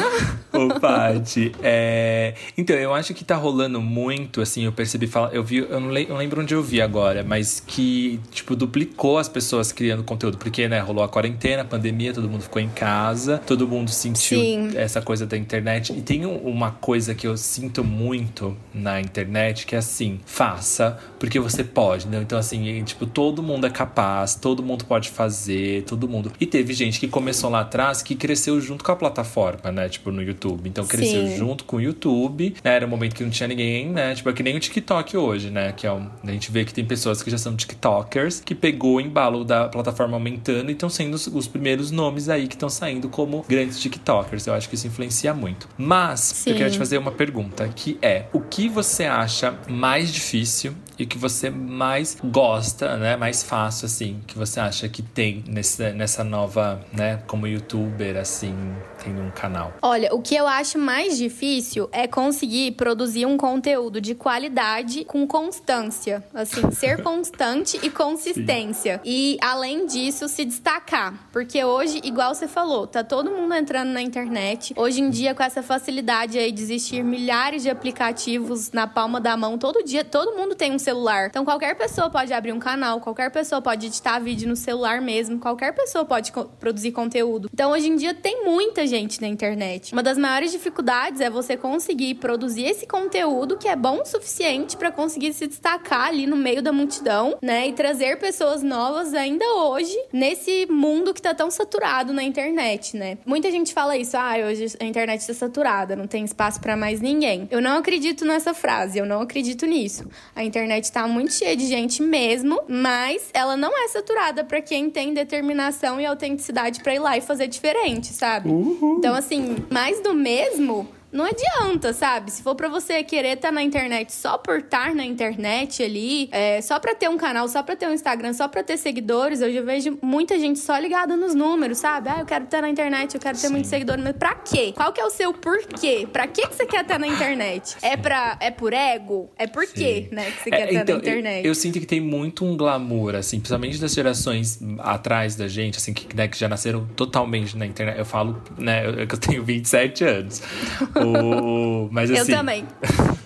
Ô, Paty. É... Então, eu acho que tá rolando muito, assim, eu percebi. Eu vi, eu não, lembro onde eu vi agora, mas que, tipo, duplicou as pessoas criando conteúdo. Porque, né, rolou a quarentena, a pandemia, todo mundo ficou em casa, todo mundo sentiu Sim. essa coisa da internet. E tem um- uma coisa que eu sinto muito na internet, que é assim, faça, porque você pode, né? Então, assim, tipo, todo mundo é capaz, todo mundo pode fazer, todo mundo. E teve gente que começou lá atrás que cresceu junto com a plataforma, né? Tipo, no YouTube. Então, cresceu Sim. junto com o YouTube, né? Era um momento que não tinha ninguém, né? Tipo, é que nem o TikTok hoje, né? Que é um... A gente vê que tem pessoas que já são TikTokers, que pegou o embalo da plataforma aumentando e estão sendo os, os primeiros nomes aí que estão saindo como grandes TikTokers. Eu acho que isso influencia muito. Mas, Sim. eu queria te fazer uma pergunta, que é: o que você acha mais difícil e que você mais gosta, né? Mais fácil, assim, que você acha que tem nessa, nessa nova, né? Como youtuber, assim, tendo um canal? Olha, o que eu acho mais difícil é conseguir produzir um conteúdo de qualidade com constância. Assim, ser constante e consistência. E, além disso, se destacar. Porque hoje, igual você falou, tá todo mundo entrando na internet. Hoje em dia, com essa facilidade aí de existir milhares de aplicativos na palma da mão, todo dia, todo mundo tem um celular. Então, qualquer pessoa pode abrir um canal, qualquer pessoa pode editar vídeo no celular mesmo, qualquer pessoa pode co- produzir conteúdo. Então, hoje em dia, tem muita gente na internet. Uma das maiores dificuldades é você conseguir produzir esse conteúdo que é bom o suficiente para conseguir se destacar ali no meio da multidão, né? E trazer pessoas novas ainda hoje nesse mundo que tá tão saturado na internet, né? Muita gente fala isso, ah, hoje a internet tá saturada, não tem espaço para mais ninguém. Eu não acredito nessa frase, eu não acredito nisso. A internet tá muito cheia de gente mesmo, mas ela não é saturada para quem tem determinação e autenticidade para ir lá e fazer diferente, sabe? Então, assim, mais do mesmo. Não adianta, sabe? Se for pra você querer estar na internet só por estar na internet ali, é, só pra ter um canal, só pra ter um Instagram, só pra ter seguidores, eu já vejo muita gente só ligada nos números, sabe? Ah, eu quero estar na internet, eu quero ter muitos seguidores, mas pra quê? Qual que é o seu porquê? Pra que que você quer estar na internet? É pra é por ego? É por quê, né, que você quer É, estar então, na internet? Eu, eu sinto que tem muito um glamour, assim, principalmente das gerações atrás da gente, assim, que, né, que já nasceram totalmente na internet. Eu falo, né, eu, eu tenho 27 anos. O- mas eu assim. também.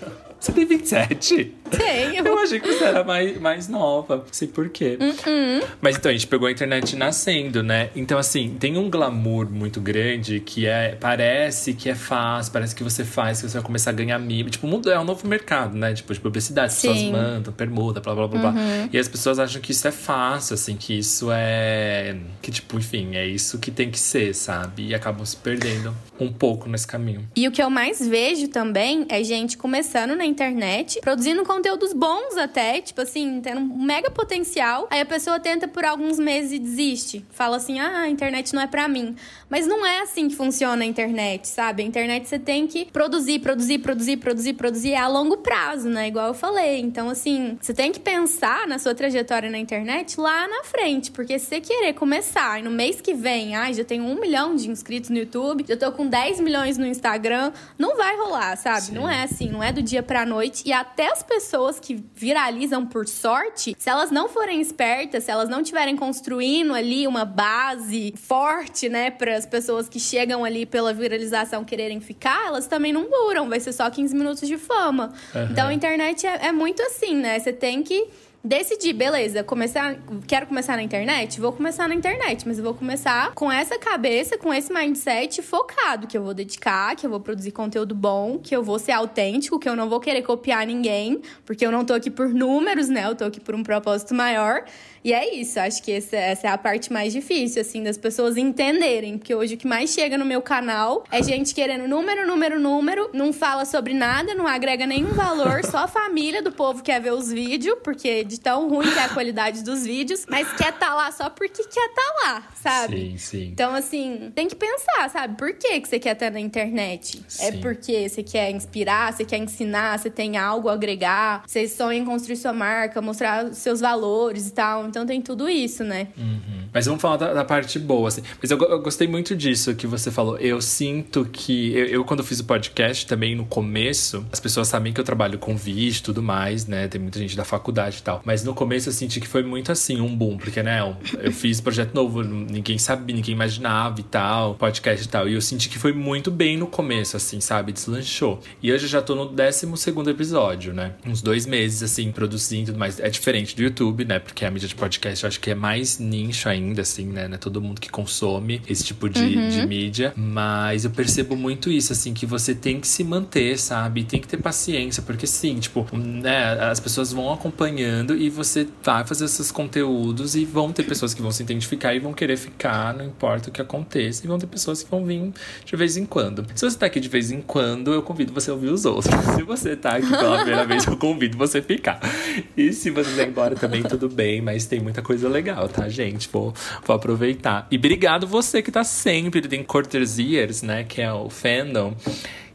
Você tem 27? Tenho. Eu achei que você era mais, mais nova. Não sei por quê. Uh-uh. Mas então, a gente pegou a internet nascendo, né? Então, assim, tem um glamour muito grande que é. Parece que é fácil, parece que você faz, que você vai começar a ganhar mil. Tipo, o mundo é um novo mercado, né? Tipo, de publicidade. As pessoas Sim. mandam, permuta, blá blá blá blá. Uhum. E as pessoas acham que isso é fácil, assim, que isso é. Que, tipo, enfim, é isso que tem que ser, sabe? E acabam se perdendo um pouco nesse caminho. E o que eu mais vejo também é gente começando na internet, produzindo conteúdos bons até, tipo assim, tendo um mega potencial. Aí a pessoa tenta por alguns meses e desiste. Fala assim: ah, a internet não é pra mim. Mas não é assim que funciona a internet, sabe? A internet você tem que produzir, produzir, produzir, produzir, produzir a longo prazo, né? Igual eu falei. Então, assim, você tem que pensar na sua trajetória na internet lá na frente. Porque se você querer começar e no mês que vem, ai, já tenho um milhão de inscritos no YouTube, já tô com 10 milhões no Instagram, não vai rolar, sabe? Não é assim, não é do dia pra noite. E até as pessoas que viralizam por sorte, se elas não forem espertas, se elas não tiverem construindo ali uma base forte, né, para as pessoas que chegam ali pela viralização quererem ficar, elas também não duram, vai ser só 15 minutos de fama. Aham. Então a internet é, é muito assim, né? Você tem que decidir, beleza, começar, quero começar na internet? Vou começar na internet, mas eu vou começar com essa cabeça, com esse mindset focado, que eu vou dedicar, que eu vou produzir conteúdo bom, que eu vou ser autêntico, que eu não vou querer copiar ninguém, porque eu não tô aqui por números, né? Eu tô aqui por um propósito maior. E é isso, acho que essa, essa é a parte mais difícil, assim, das pessoas entenderem. Porque hoje o que mais chega no meu canal é gente querendo número, número, número, não fala sobre nada, não agrega nenhum valor, só a família do povo quer ver os vídeos, porque de tão ruim que é a qualidade dos vídeos, mas quer tá lá só porque quer tá lá, sabe? Sim, sim. Então, assim, tem que pensar, sabe? Por que, que você quer estar na internet? É Sim. porque você quer inspirar, você quer ensinar, você tem algo a agregar, você sonha em construir sua marca, mostrar os seus valores e tal. Então tem tudo isso, né? Uhum. Mas vamos falar da, da parte boa, assim. Mas eu, eu gostei muito disso que você falou. Eu sinto que. Eu, eu, quando fiz o podcast, também no começo, as pessoas sabem que eu trabalho com vídeo e tudo mais, né? Tem muita gente da faculdade e tal. Mas no começo eu senti que foi muito assim, um boom, porque, né, eu, eu fiz projeto novo, ninguém sabia, ninguém imaginava e tal, podcast e tal. E eu senti que foi muito bem no começo, assim, sabe? Deslanchou. E hoje eu já tô no 12 episódio, né? Uns dois meses, assim, produzindo e tudo mais. É diferente do YouTube, né? Porque a mídia de podcast eu acho que é mais nicho ainda, assim, né? É todo mundo que consome esse tipo de, Uhum. de mídia. Mas eu percebo muito isso, assim, que você tem que se manter, sabe? Tem que ter paciência, porque sim, tipo, né? As pessoas vão acompanhando e você vai fazer esses conteúdos e vão ter pessoas que vão se identificar e vão querer ficar, não importa o que aconteça. E vão ter pessoas que vão vir de vez em quando. Se você tá aqui de vez em quando, eu convido você a ouvir os outros. Se você tá aqui pela primeira vez, eu convido você a ficar. E se você ir embora também, tudo bem, mas tem muita coisa legal, tá, gente? Vou, vou aproveitar. E obrigado você que tá sempre, tem Quarters Years, né? Que é o fandom.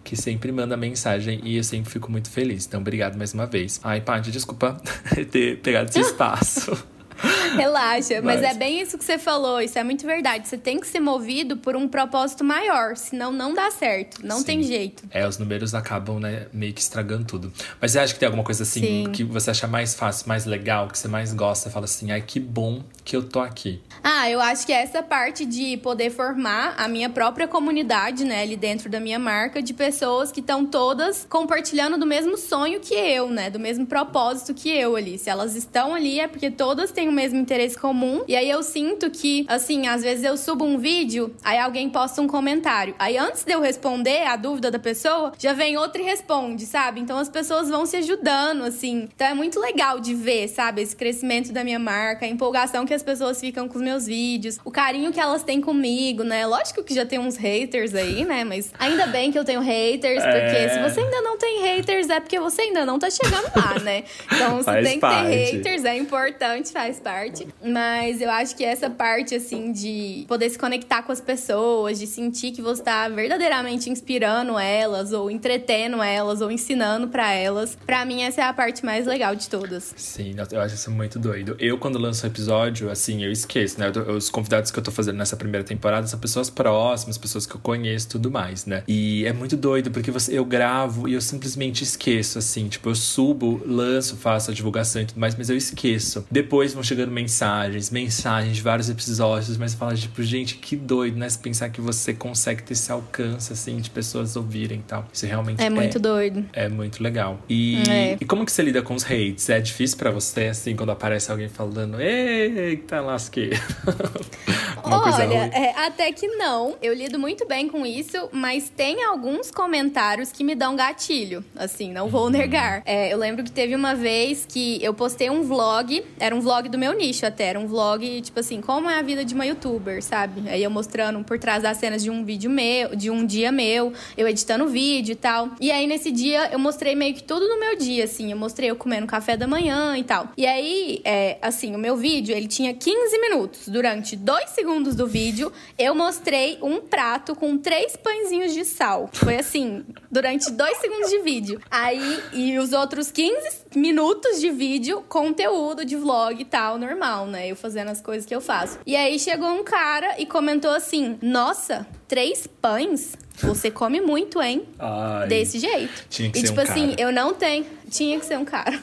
Que sempre manda mensagem e eu sempre fico muito feliz. Então, obrigado mais uma vez. Ai, Paty, desculpa ter pegado esse espaço. Relaxa, mas Mas- é bem isso que você falou, isso é muito verdade. Você tem que ser movido por um propósito maior, senão não dá certo, não tem jeito. É, os números acabam, né, meio que estragando tudo. Mas você acha que tem alguma coisa assim Sim. que você acha mais fácil, mais legal, que você mais gosta? Fala assim, ai, que bom que eu tô aqui. Ah, eu acho que essa parte de poder formar a minha própria comunidade, né, ali dentro da minha marca, de pessoas que estão todas compartilhando do mesmo sonho que eu, né, do mesmo propósito que eu ali. Se elas estão ali é porque todas têm o mesmo interesse comum. E aí eu sinto que, assim, às vezes eu subo um vídeo, aí alguém posta um comentário. Aí antes de eu responder a dúvida da pessoa, já vem outra e responde, sabe? Então as pessoas vão se ajudando, assim. Então é muito legal de ver, sabe, esse crescimento da minha marca, a empolgação que as pessoas ficam com os meus vídeos, o carinho que elas têm comigo, né? Lógico que já tem uns haters aí, né? Mas ainda bem que eu tenho haters, porque É. se você ainda não tem haters, é porque você ainda não tá chegando lá, né? Então você tem que parte. ter haters, é importante, faz parte. Mas eu acho que essa parte, assim, de poder se conectar com as pessoas, de sentir que você tá verdadeiramente inspirando elas, ou entretendo elas, ou ensinando pra elas, pra mim essa é a parte mais legal de todas. Sim, eu- eu acho isso muito doido. Eu, quando lanço um episódio, assim, eu esqueço, né? Tô- os convidados que eu tô fazendo nessa primeira temporada são pessoas próximas, pessoas que eu conheço e tudo mais, né? E é muito doido, porque você, eu gravo e eu simplesmente esqueço, assim. Tipo, eu subo, lanço, faço a divulgação e tudo mais, mas eu esqueço. Depois vão chegando mensagens, mensagens de vários episódios, mas fala, tipo, gente, que doido, né? Se pensar que você consegue ter esse alcance, assim, de pessoas ouvirem e tal. Isso realmente É muito doido. É muito legal. E, É. e como que você lida com os hates? É difícil pra você, assim, quando aparece alguém falando, eita, lasquei. Olha, é, até que não. Eu lido muito bem com isso, mas tem alguns comentários que me dão gatilho. Assim, não Uhum. vou negar. É, eu lembro que teve uma vez que eu postei um vlog, era um vlog do meu nicho até, era um vlog, tipo assim, como é a vida de uma youtuber, sabe? Aí eu mostrando por trás das cenas de um vídeo meu, de um dia meu, eu editando o vídeo e tal. E aí nesse dia eu mostrei meio que tudo no meu dia, assim. Eu mostrei eu comendo café da manhã e tal. E aí, é, assim, o meu vídeo, ele tinha 15 minutos. Durante dois segundos do vídeo, eu mostrei um prato com três pãezinhos de sal. Foi assim, durante dois segundos de vídeo. Aí, e os outros 15 minutos de vídeo, conteúdo de vlog e tal, normal, né? Eu fazendo as coisas que eu faço. E aí chegou um cara e comentou assim: Nossa, três pães? Você come muito, hein? Ai, Desse jeito. Tinha que e ser tipo um assim, cara. eu não tenho. Tinha que ser um cara.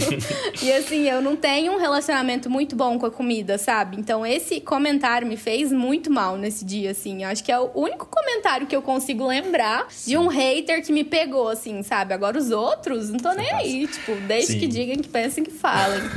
e assim, eu não tenho um relacionamento muito bom com a comida, sabe? Então esse comentário me fez muito mal nesse dia, assim. Eu acho que é o único comentário que eu consigo lembrar de um hater que me pegou, assim, sabe? Agora os outros, não tô nem aí. Tipo, desde Sim. que digam, que pensem, que falem.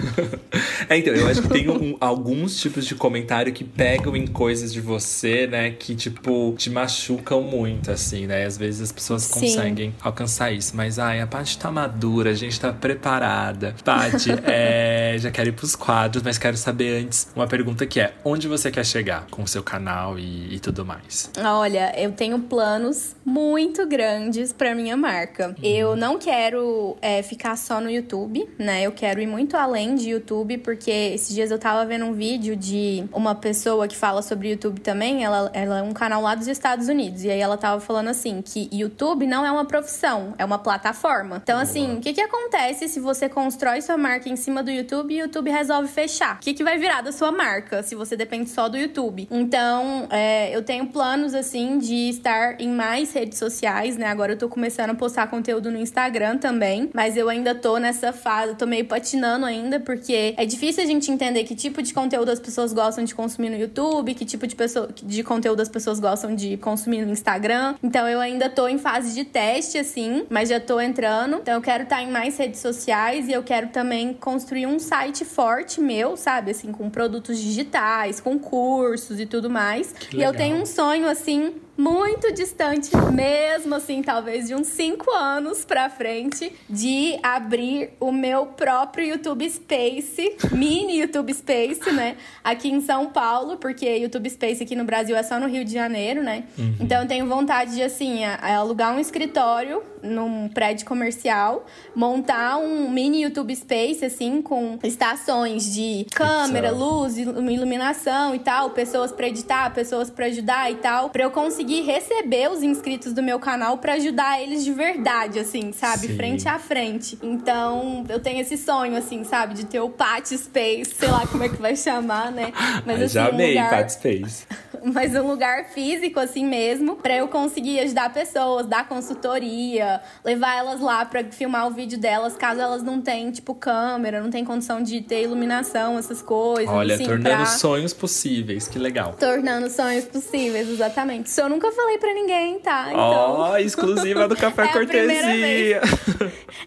É, então, eu acho que tem um- alguns tipos de comentário que pegam em coisas de você, né? Que, tipo, te machucam muito, assim, né? Às vezes as pessoas Sim. conseguem alcançar isso. Mas, ai, a Paty tá madura, a gente tá preparada. Paty, é, já quero ir pros quadros, mas quero saber antes uma pergunta que é: onde você quer chegar com o seu canal e, e tudo mais? Olha, eu tenho planos muito grandes pra minha marca. Eu não quero é, ficar só no YouTube, né? Eu quero ir muito além de YouTube, porque esses dias eu tava vendo um vídeo de uma pessoa que fala sobre YouTube também. Ela, ela é um canal lá dos Estados Unidos. E aí ela tava falando assim: que YouTube não é uma profissão, é uma plataforma. Então, assim, o que, que acontece se você constrói sua marca em cima do YouTube e o YouTube resolve fechar? O que, que vai virar da sua marca se você depende só do YouTube? Então, é, eu tenho planos, assim, de estar em mais redes sociais, né? Agora eu tô começando a postar conteúdo no Instagram também, mas eu ainda tô nessa fase, eu tô meio patinando ainda, porque é difícil a gente entender que tipo de conteúdo as pessoas gostam de consumir no YouTube, que tipo de, pessoa, de conteúdo as pessoas gostam de consumir no Instagram. Então eu ainda tô em fase de teste, assim, mas já tô entrando. Então eu quero estar em mais redes sociais e eu quero também construir um site forte meu, sabe? Assim, com produtos digitais, com cursos e tudo mais. E eu tenho um sonho, assim, muito distante, mesmo assim, talvez de uns 5 anos pra frente, de abrir o meu próprio YouTube Space, mini YouTube Space, né? Aqui em São Paulo, porque YouTube Space aqui no Brasil é só no Rio de Janeiro, né? Uhum. Então eu tenho vontade de, assim, alugar um escritório num prédio comercial, montar um mini YouTube Space, assim, com estações de câmera, luz, ilu- iluminação e tal, pessoas pra editar, pessoas pra ajudar e tal, pra eu conseguir receber os inscritos do meu canal pra ajudar eles de verdade, assim, sabe? Sim. Frente a frente. Então, eu tenho esse sonho, assim, sabe? De ter o Pat Space, sei lá como é que vai chamar, né? Mas assim, já um amei, lugar Paty Space. mas um lugar físico assim mesmo, pra eu conseguir ajudar pessoas, dar consultoria, levar elas lá pra filmar o vídeo delas, caso elas não tenham tipo câmera, não tenham condição de ter iluminação, essas coisas, Olha, assim, tornando pra- sonhos possíveis, que legal. tornando sonhos possíveis, exatamente. Isso eu nunca falei pra ninguém, tá? Ó, Então, exclusiva do Café É a primeira Cortesia.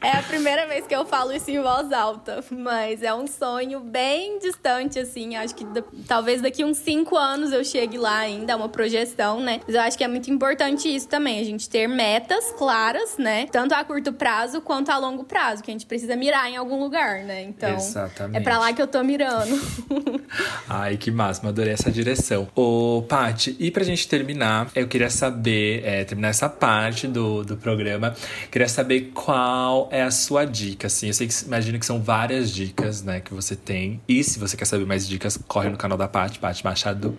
é a primeira vez que eu falo isso em voz alta, mas é um sonho bem distante, assim. Acho que talvez daqui uns cinco anos eu chegue lá ainda, é uma projeção, né? Mas eu acho que é muito importante isso também, a gente ter metas claras, né? Tanto a curto prazo quanto a longo prazo, que a gente precisa mirar em algum lugar, né? Então, Exatamente. é pra lá que eu tô mirando. Ai, que máximo, adorei essa direção. Ô, Paty, e pra gente terminar, eu queria saber, é, terminar essa parte do, do programa, queria saber qual é a sua dica, assim. Eu sei que imagino que são várias dicas, né, que você tem. E se você quer saber mais dicas, corre no canal da Paty, Paty Machado.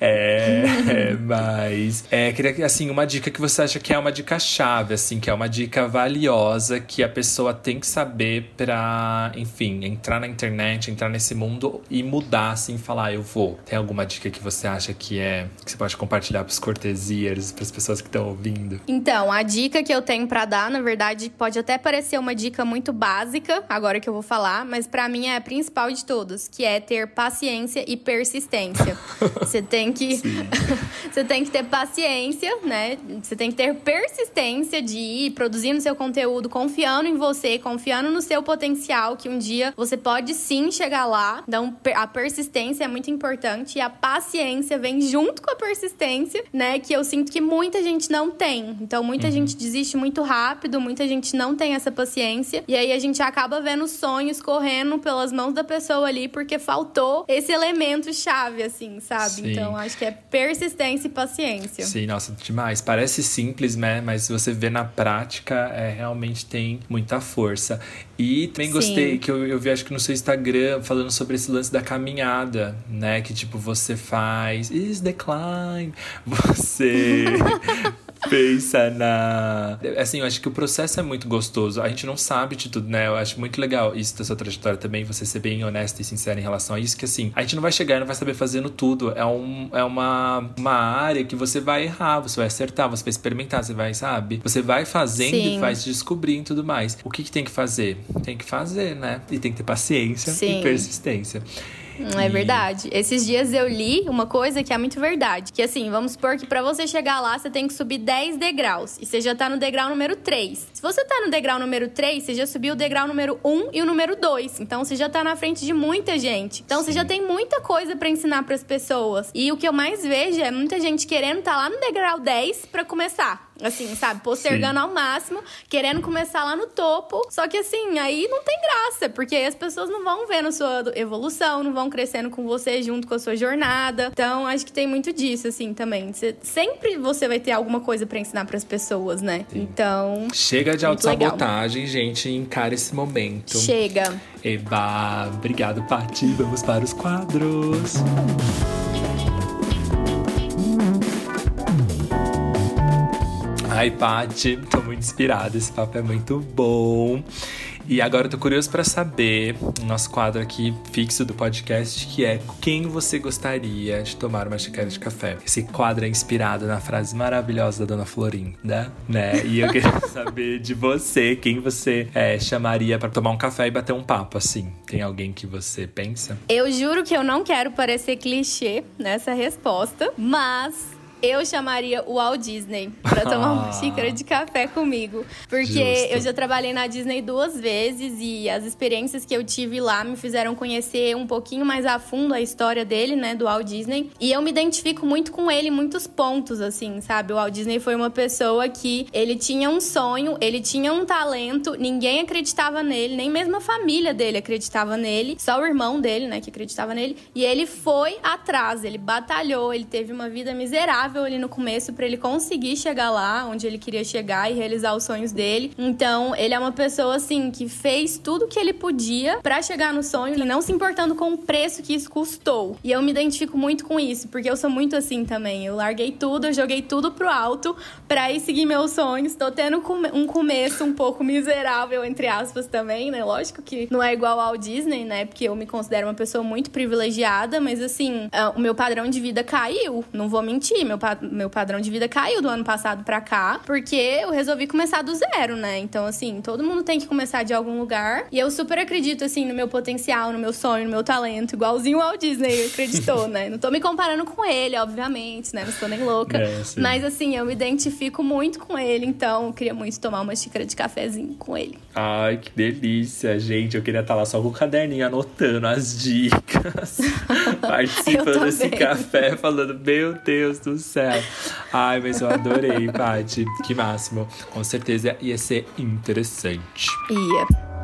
É, É, mas é, queria que assim, uma dica que você acha que é uma dica chave, assim, que é uma dica valiosa que a pessoa tem que saber pra, enfim, entrar na internet, entrar nesse mundo e mudar, assim, falar, eu vou. Tem alguma dica que você acha que é que você pode compartilhar pros cortesias, pras pessoas que estão ouvindo? Então, a dica que eu tenho pra dar, na verdade, pode até parecer uma dica muito básica, agora que eu vou falar, mas pra mim é a principal de todas, que é ter paciência e persistência. Você tem que você tem que ter paciência, né? Você tem que ter persistência de ir produzindo seu conteúdo, confiando em você, confiando no seu potencial, que um dia você pode sim chegar lá. Então, a persistência é muito importante e a paciência vem junto com a persistência, né? Que eu sinto que muita gente não tem. Então, muita uhum. gente desiste muito rápido, muita gente não tem essa paciência. E aí a gente acaba vendo sonhos correndo pelas mãos da pessoa ali porque faltou esse elemento chave, assim, sabe? Sim. Então, acho que é persistência e paciência. Sim, nossa, demais. Parece simples, né? Mas se você vê na prática, é, realmente tem muita força. E também gostei Sim. que eu, eu vi, acho que no seu Instagram, falando sobre esse lance da caminhada, né? Que tipo, você faz. Is decline. Você pensa na. Assim, eu acho que o processo é muito gostoso. A gente não sabe de tudo, né? Eu acho muito legal isso da sua trajetória também, você ser bem honesta e sincera em relação a isso, que assim, a gente não vai chegar e não vai saber fazendo tudo. É, um, é uma, uma área que você vai errar, você vai acertar, você vai experimentar, você vai, sabe? Você vai fazendo Sim. e vai se descobrindo e tudo mais. O que, que tem que fazer? Tem que fazer, né? E tem que ter paciência Sim. e persistência. É verdade. Esses dias eu li uma coisa que é muito verdade. Que assim, vamos supor que para você chegar lá, você tem que subir 10 degraus. E você já tá no degrau número 3. Se você tá no degrau número 3, você já subiu o degrau número 1 e o número 2. Então você já tá na frente de muita gente. Então Sim. você já tem muita coisa para ensinar para as pessoas. E o que eu mais vejo é muita gente querendo estar tá lá no degrau 10 para começar. Assim, sabe? Postergando Sim. ao máximo, querendo começar lá no topo. Só que assim, aí não tem graça, porque as pessoas não vão vendo sua evolução, não vão crescendo com você junto com a sua jornada. Então, acho que tem muito disso, assim, também. Você, sempre você vai ter alguma coisa para ensinar para as pessoas, né? Sim. Então. Chega de autossabotagem, gente. Encara esse momento. Chega. Eba, obrigado, Paty. Vamos para os quadros. Ai, Paty, tô muito inspirada. Esse papo é muito bom. E agora eu tô curioso para saber, nosso quadro aqui fixo do podcast, que é quem você gostaria de tomar uma xícara de café. Esse quadro é inspirado na frase maravilhosa da Dona Florinda, né? E eu queria saber de você, quem você é, chamaria para tomar um café e bater um papo, assim. Tem alguém que você pensa? Eu juro que eu não quero parecer clichê nessa resposta, mas eu chamaria o Walt Disney para tomar uma xícara de café comigo. Porque Justo. eu já trabalhei na Disney duas vezes e as experiências que eu tive lá me fizeram conhecer um pouquinho mais a fundo a história dele, né, do Walt Disney. E eu me identifico muito com ele em muitos pontos, assim, sabe? O Walt Disney foi uma pessoa que ele tinha um sonho, ele tinha um talento, ninguém acreditava nele, nem mesmo a família dele acreditava nele, só o irmão dele, né, que acreditava nele. E ele foi atrás, ele batalhou, ele teve uma vida miserável ali no começo para ele conseguir chegar lá onde ele queria chegar e realizar os sonhos dele. Então, ele é uma pessoa assim que fez tudo que ele podia para chegar no sonho e não se importando com o preço que isso custou. E eu me identifico muito com isso, porque eu sou muito assim também. Eu larguei tudo, eu joguei tudo pro alto para ir seguir meus sonhos. Tô tendo um começo um pouco miserável entre aspas também, né? Lógico que não é igual ao Disney, né? Porque eu me considero uma pessoa muito privilegiada, mas assim, o meu padrão de vida caiu, não vou mentir, meu meu, meu padrão de vida caiu do ano passado pra cá, porque eu resolvi começar do zero, né? Então, assim, todo mundo tem que começar de algum lugar. E eu super acredito, assim, no meu potencial, no meu sonho, no meu talento, igualzinho ao Disney acreditou, né? Não tô me comparando com ele, obviamente, né? Não estou nem louca. É, Mas, assim, eu me identifico muito com ele, então eu queria muito tomar uma xícara de cafezinho com ele. Ai, que delícia, gente. Eu queria estar lá só com o caderninho anotando as dicas, participando desse café, falando, meu Deus do céu. Ai, mas eu adorei, Paty. Que máximo. Com certeza ia ser interessante. Ia.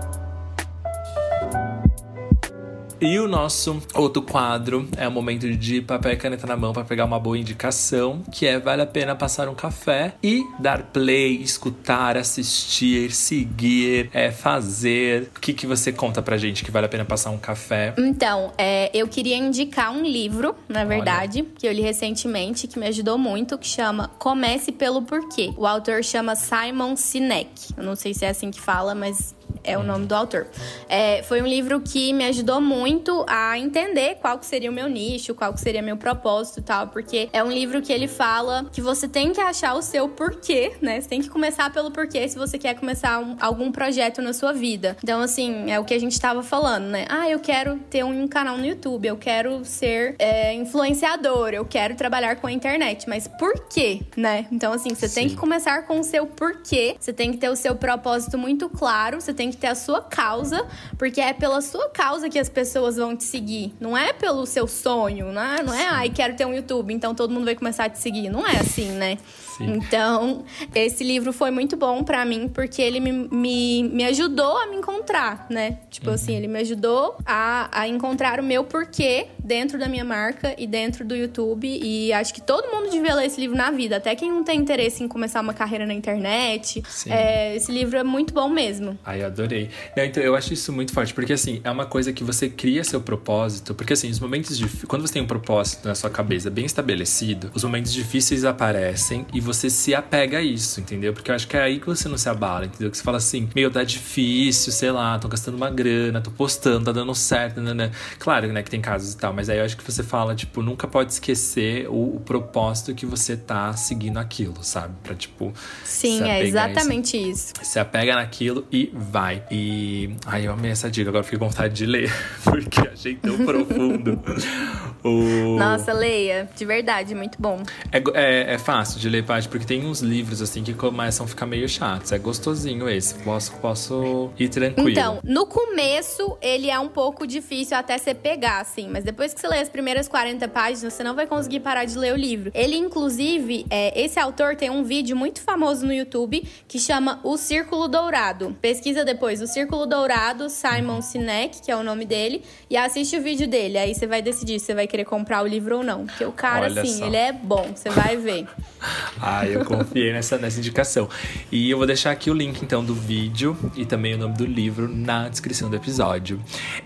E o nosso outro quadro é o momento de papel e caneta na mão para pegar uma boa indicação, que é vale a pena passar um café e dar play, escutar, assistir, seguir, é, fazer. O que, que você conta pra gente que vale a pena passar um café? Então, é, eu queria indicar um livro, na verdade, que eu li recentemente, que me ajudou muito, que chama Comece pelo Porquê. O autor chama Simon Sinek. Eu não sei se é assim que fala, mas é o nome do autor. É, foi um livro que me ajudou muito a entender qual que seria o meu nicho, qual que seria meu propósito e tal, porque é um livro que ele fala que você tem que achar o seu porquê, né? Você tem que começar pelo porquê se você quer começar um, algum projeto na sua vida. Então, assim, é o que a gente estava falando, né? Ah, eu quero ter um canal no YouTube, eu quero ser é, influenciador, eu quero trabalhar com a internet, mas por quê, né? Então, assim, você Sim. tem que começar com o seu porquê, você tem que ter o seu propósito muito claro, você tem que ter a sua causa, porque é pela sua causa que as pessoas vão te seguir. Não é pelo seu sonho, não é, não é ai, quero ter um YouTube, então todo mundo vai começar a te seguir. Não é assim, né? Sim. Então, esse livro foi muito bom para mim, porque ele me, me, me, ajudou a me encontrar, né? Tipo uhum. assim, ele me ajudou a, a encontrar o meu porquê dentro da minha marca e dentro do YouTube. E acho que todo mundo devia ler esse livro na vida, até quem não tem interesse em começar uma carreira na internet. É, esse livro é muito bom mesmo. Ai, eu adorei. Não, então, eu acho isso muito forte, porque assim, é uma coisa que você cria seu propósito, porque assim, os momentos de. Quando você tem um propósito na sua cabeça bem estabelecido, os momentos difíceis aparecem e você se apega a isso, entendeu? Porque eu acho que é aí que você não se abala, entendeu? Que você fala assim, meu, tá difícil, sei lá, tô gastando uma grana, tô postando, tá dando certo, né, né? Claro, né, que tem casos e tal, mas aí eu acho que você fala, tipo, nunca pode esquecer o, o propósito que você tá seguindo aquilo, sabe? Pra, tipo. Sim, é exatamente isso. isso. Se apega naquilo e vai. E. Ai, eu amei essa dica, agora fiquei com vontade de ler, porque achei tão profundo. o... Nossa, leia, de verdade, muito bom. É, é, é fácil de ler, Paty, porque tem uns livros assim que começam a ficar meio chatos. É gostosinho esse. Posso, posso ir tranquilo. Então, no começo ele é um pouco difícil até você pegar, assim, mas depois que você lê as primeiras 40 páginas, você não vai conseguir parar de ler o livro. Ele, inclusive, é, esse autor tem um vídeo muito famoso no YouTube que chama O Círculo Dourado. Pesquisa depois o Círculo Dourado, Simon Sinek, que é o nome dele, e assiste o vídeo dele. Aí você vai decidir se você vai querer comprar o livro ou não. Porque o cara, Olha assim, só. ele é bom, você vai ver. ah, eu confiei nessa, nessa indicação. E eu vou deixar aqui o link, então, do vídeo e também o nome do livro na descrição do episódio.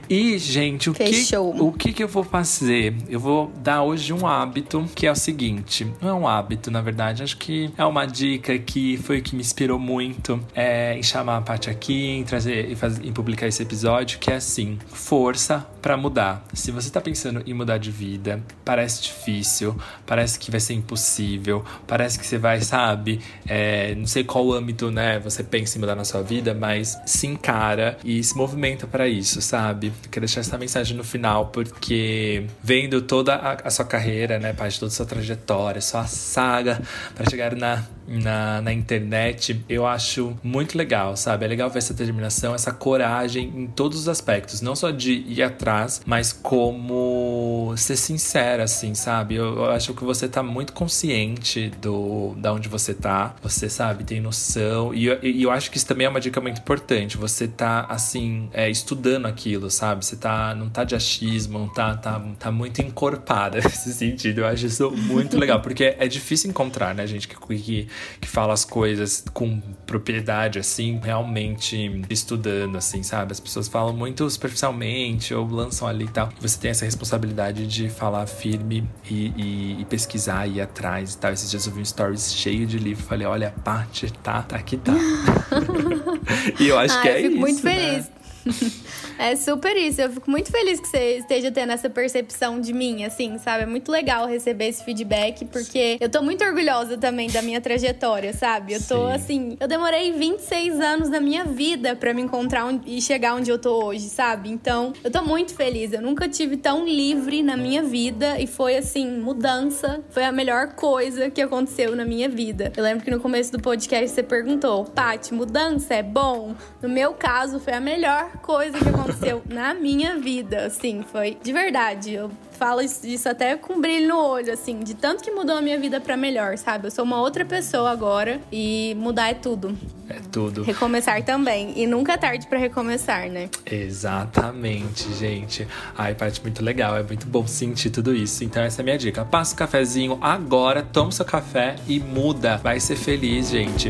E, gente, o, que, o que, que eu vou fazer? Eu vou dar hoje um hábito que é o seguinte: não é um hábito, na verdade, acho que é uma dica que foi o que me inspirou muito é, em chamar a Paty aqui, em trazer e, fazer, em publicar esse episódio, que é assim: força para mudar. Se você tá pensando em mudar de vida, parece difícil, parece que vai ser impossível, parece que você vai, sabe, é, não sei qual âmbito, né, você pensa em mudar na sua vida, mas se encara e se movimenta para isso, sabe? Quero deixar essa mensagem no final, porque vendo toda a, a sua carreira, né, parte de toda a sua trajetória, sua saga para chegar na na, na internet, eu acho muito legal, sabe? É legal ver essa determinação, essa coragem em todos os aspectos, não só de ir atrás, mas como ser sincera, assim, sabe? Eu, eu acho que você tá muito consciente do da onde você tá, você sabe, tem noção, e eu, e eu acho que isso também é uma dica muito importante. Você tá, assim, é, estudando aquilo, sabe? Você tá, não tá de achismo, não tá, tá, tá muito encorpada nesse sentido. Eu acho isso muito legal, porque é difícil encontrar, né, gente, que, que que fala as coisas com propriedade, assim, realmente estudando, assim, sabe? As pessoas falam muito superficialmente ou lançam ali e tal. Você tem essa responsabilidade de falar firme e, e, e pesquisar, ir atrás e tal. Esses dias eu vi um stories cheio de livro. Falei, olha, a parte tá, tá aqui tá. e eu acho ah, que é eu fico isso. muito né? é super isso. Eu fico muito feliz que você esteja tendo essa percepção de mim, assim, sabe? É muito legal receber esse feedback, porque eu tô muito orgulhosa também da minha trajetória, sabe? Eu tô, Sim. assim, eu demorei 26 anos da minha vida para me encontrar e chegar onde eu tô hoje, sabe? Então, eu tô muito feliz. Eu nunca tive tão livre na minha vida e foi, assim, mudança. Foi a melhor coisa que aconteceu na minha vida. Eu lembro que no começo do podcast você perguntou, Paty, mudança é bom? No meu caso, foi a melhor coisa que aconteceu na minha vida, assim, foi de verdade. Eu falo isso até com brilho no olho, assim, de tanto que mudou a minha vida para melhor, sabe? Eu sou uma outra pessoa agora e mudar é tudo. É tudo. Recomeçar também. E nunca é tarde para recomeçar, né? Exatamente, gente. Ai, parte muito legal. É muito bom sentir tudo isso. Então, essa é a minha dica. Passa o cafezinho agora, toma seu café e muda. Vai ser feliz, gente.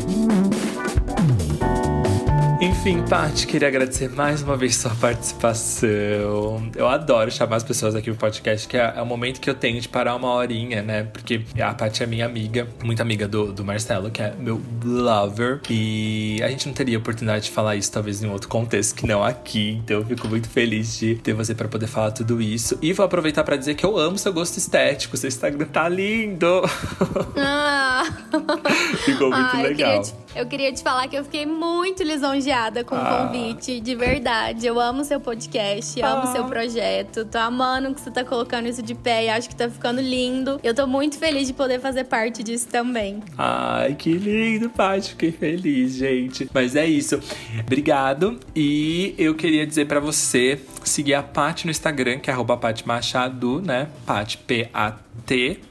Enfim, Paty, queria agradecer mais uma vez sua participação. Eu adoro chamar as pessoas aqui pro podcast, que é, é o momento que eu tenho de parar uma horinha, né? Porque a Paty é minha amiga, muito amiga do, do Marcelo, que é meu lover. E a gente não teria oportunidade de falar isso, talvez, em outro contexto que não aqui. Então eu fico muito feliz de ter você para poder falar tudo isso. E vou aproveitar para dizer que eu amo seu gosto estético. Seu Instagram tá lindo! Ah. Ficou muito Ah, eu legal. queria te- Eu queria te falar que eu fiquei muito lisonjeada com Ah. o convite, de verdade. Eu amo seu podcast, amo Ah. seu projeto. Tô amando que você tá colocando isso de pé e acho que tá ficando lindo. Eu tô muito feliz de poder fazer parte disso também. Ai, que lindo, Paty. Fiquei feliz, gente. Mas é isso. Obrigado. E eu queria dizer pra você seguir a Paty no Instagram, que é arroba Paty Machado, né? Paty, P-A-T,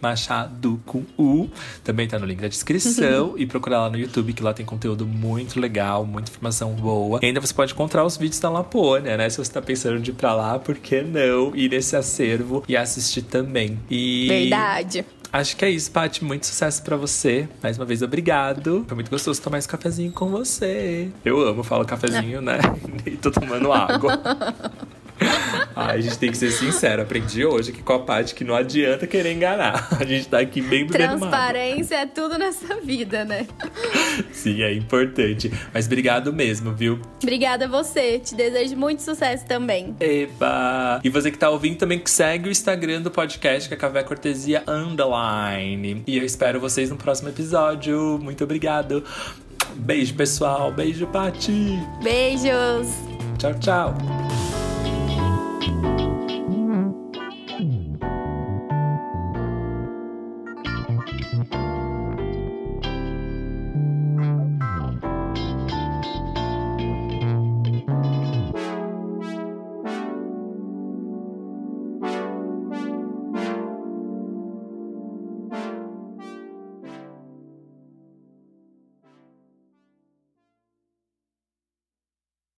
Machado com U. Também tá no link da descrição. e procurar lá no YouTube, que lá tem conteúdo muito legal, muita informação boa. E ainda você pode encontrar os vídeos da Lapônia, né? Se você tá pensando de ir pra lá, por que não ir nesse acervo e assistir também? E... Verdade. Acho que é isso, Paty. Muito sucesso pra você. Mais uma vez, obrigado. Foi muito gostoso tomar esse cafezinho com você. Eu amo, falo cafezinho, né? E tô tomando água. Ai, a gente tem que ser sincero. Aprendi hoje que com a Paty que não adianta querer enganar. A gente tá aqui bem água. Transparência é tudo nessa vida, né? Sim, é importante. Mas obrigado mesmo, viu? Obrigada a você. Te desejo muito sucesso também. Eba! E você que tá ouvindo também que segue o Instagram do podcast, que é Café Cortesia Underline. E eu espero vocês no próximo episódio. Muito obrigado. Beijo, pessoal. Beijo, Pati. Beijos! Tchau, tchau.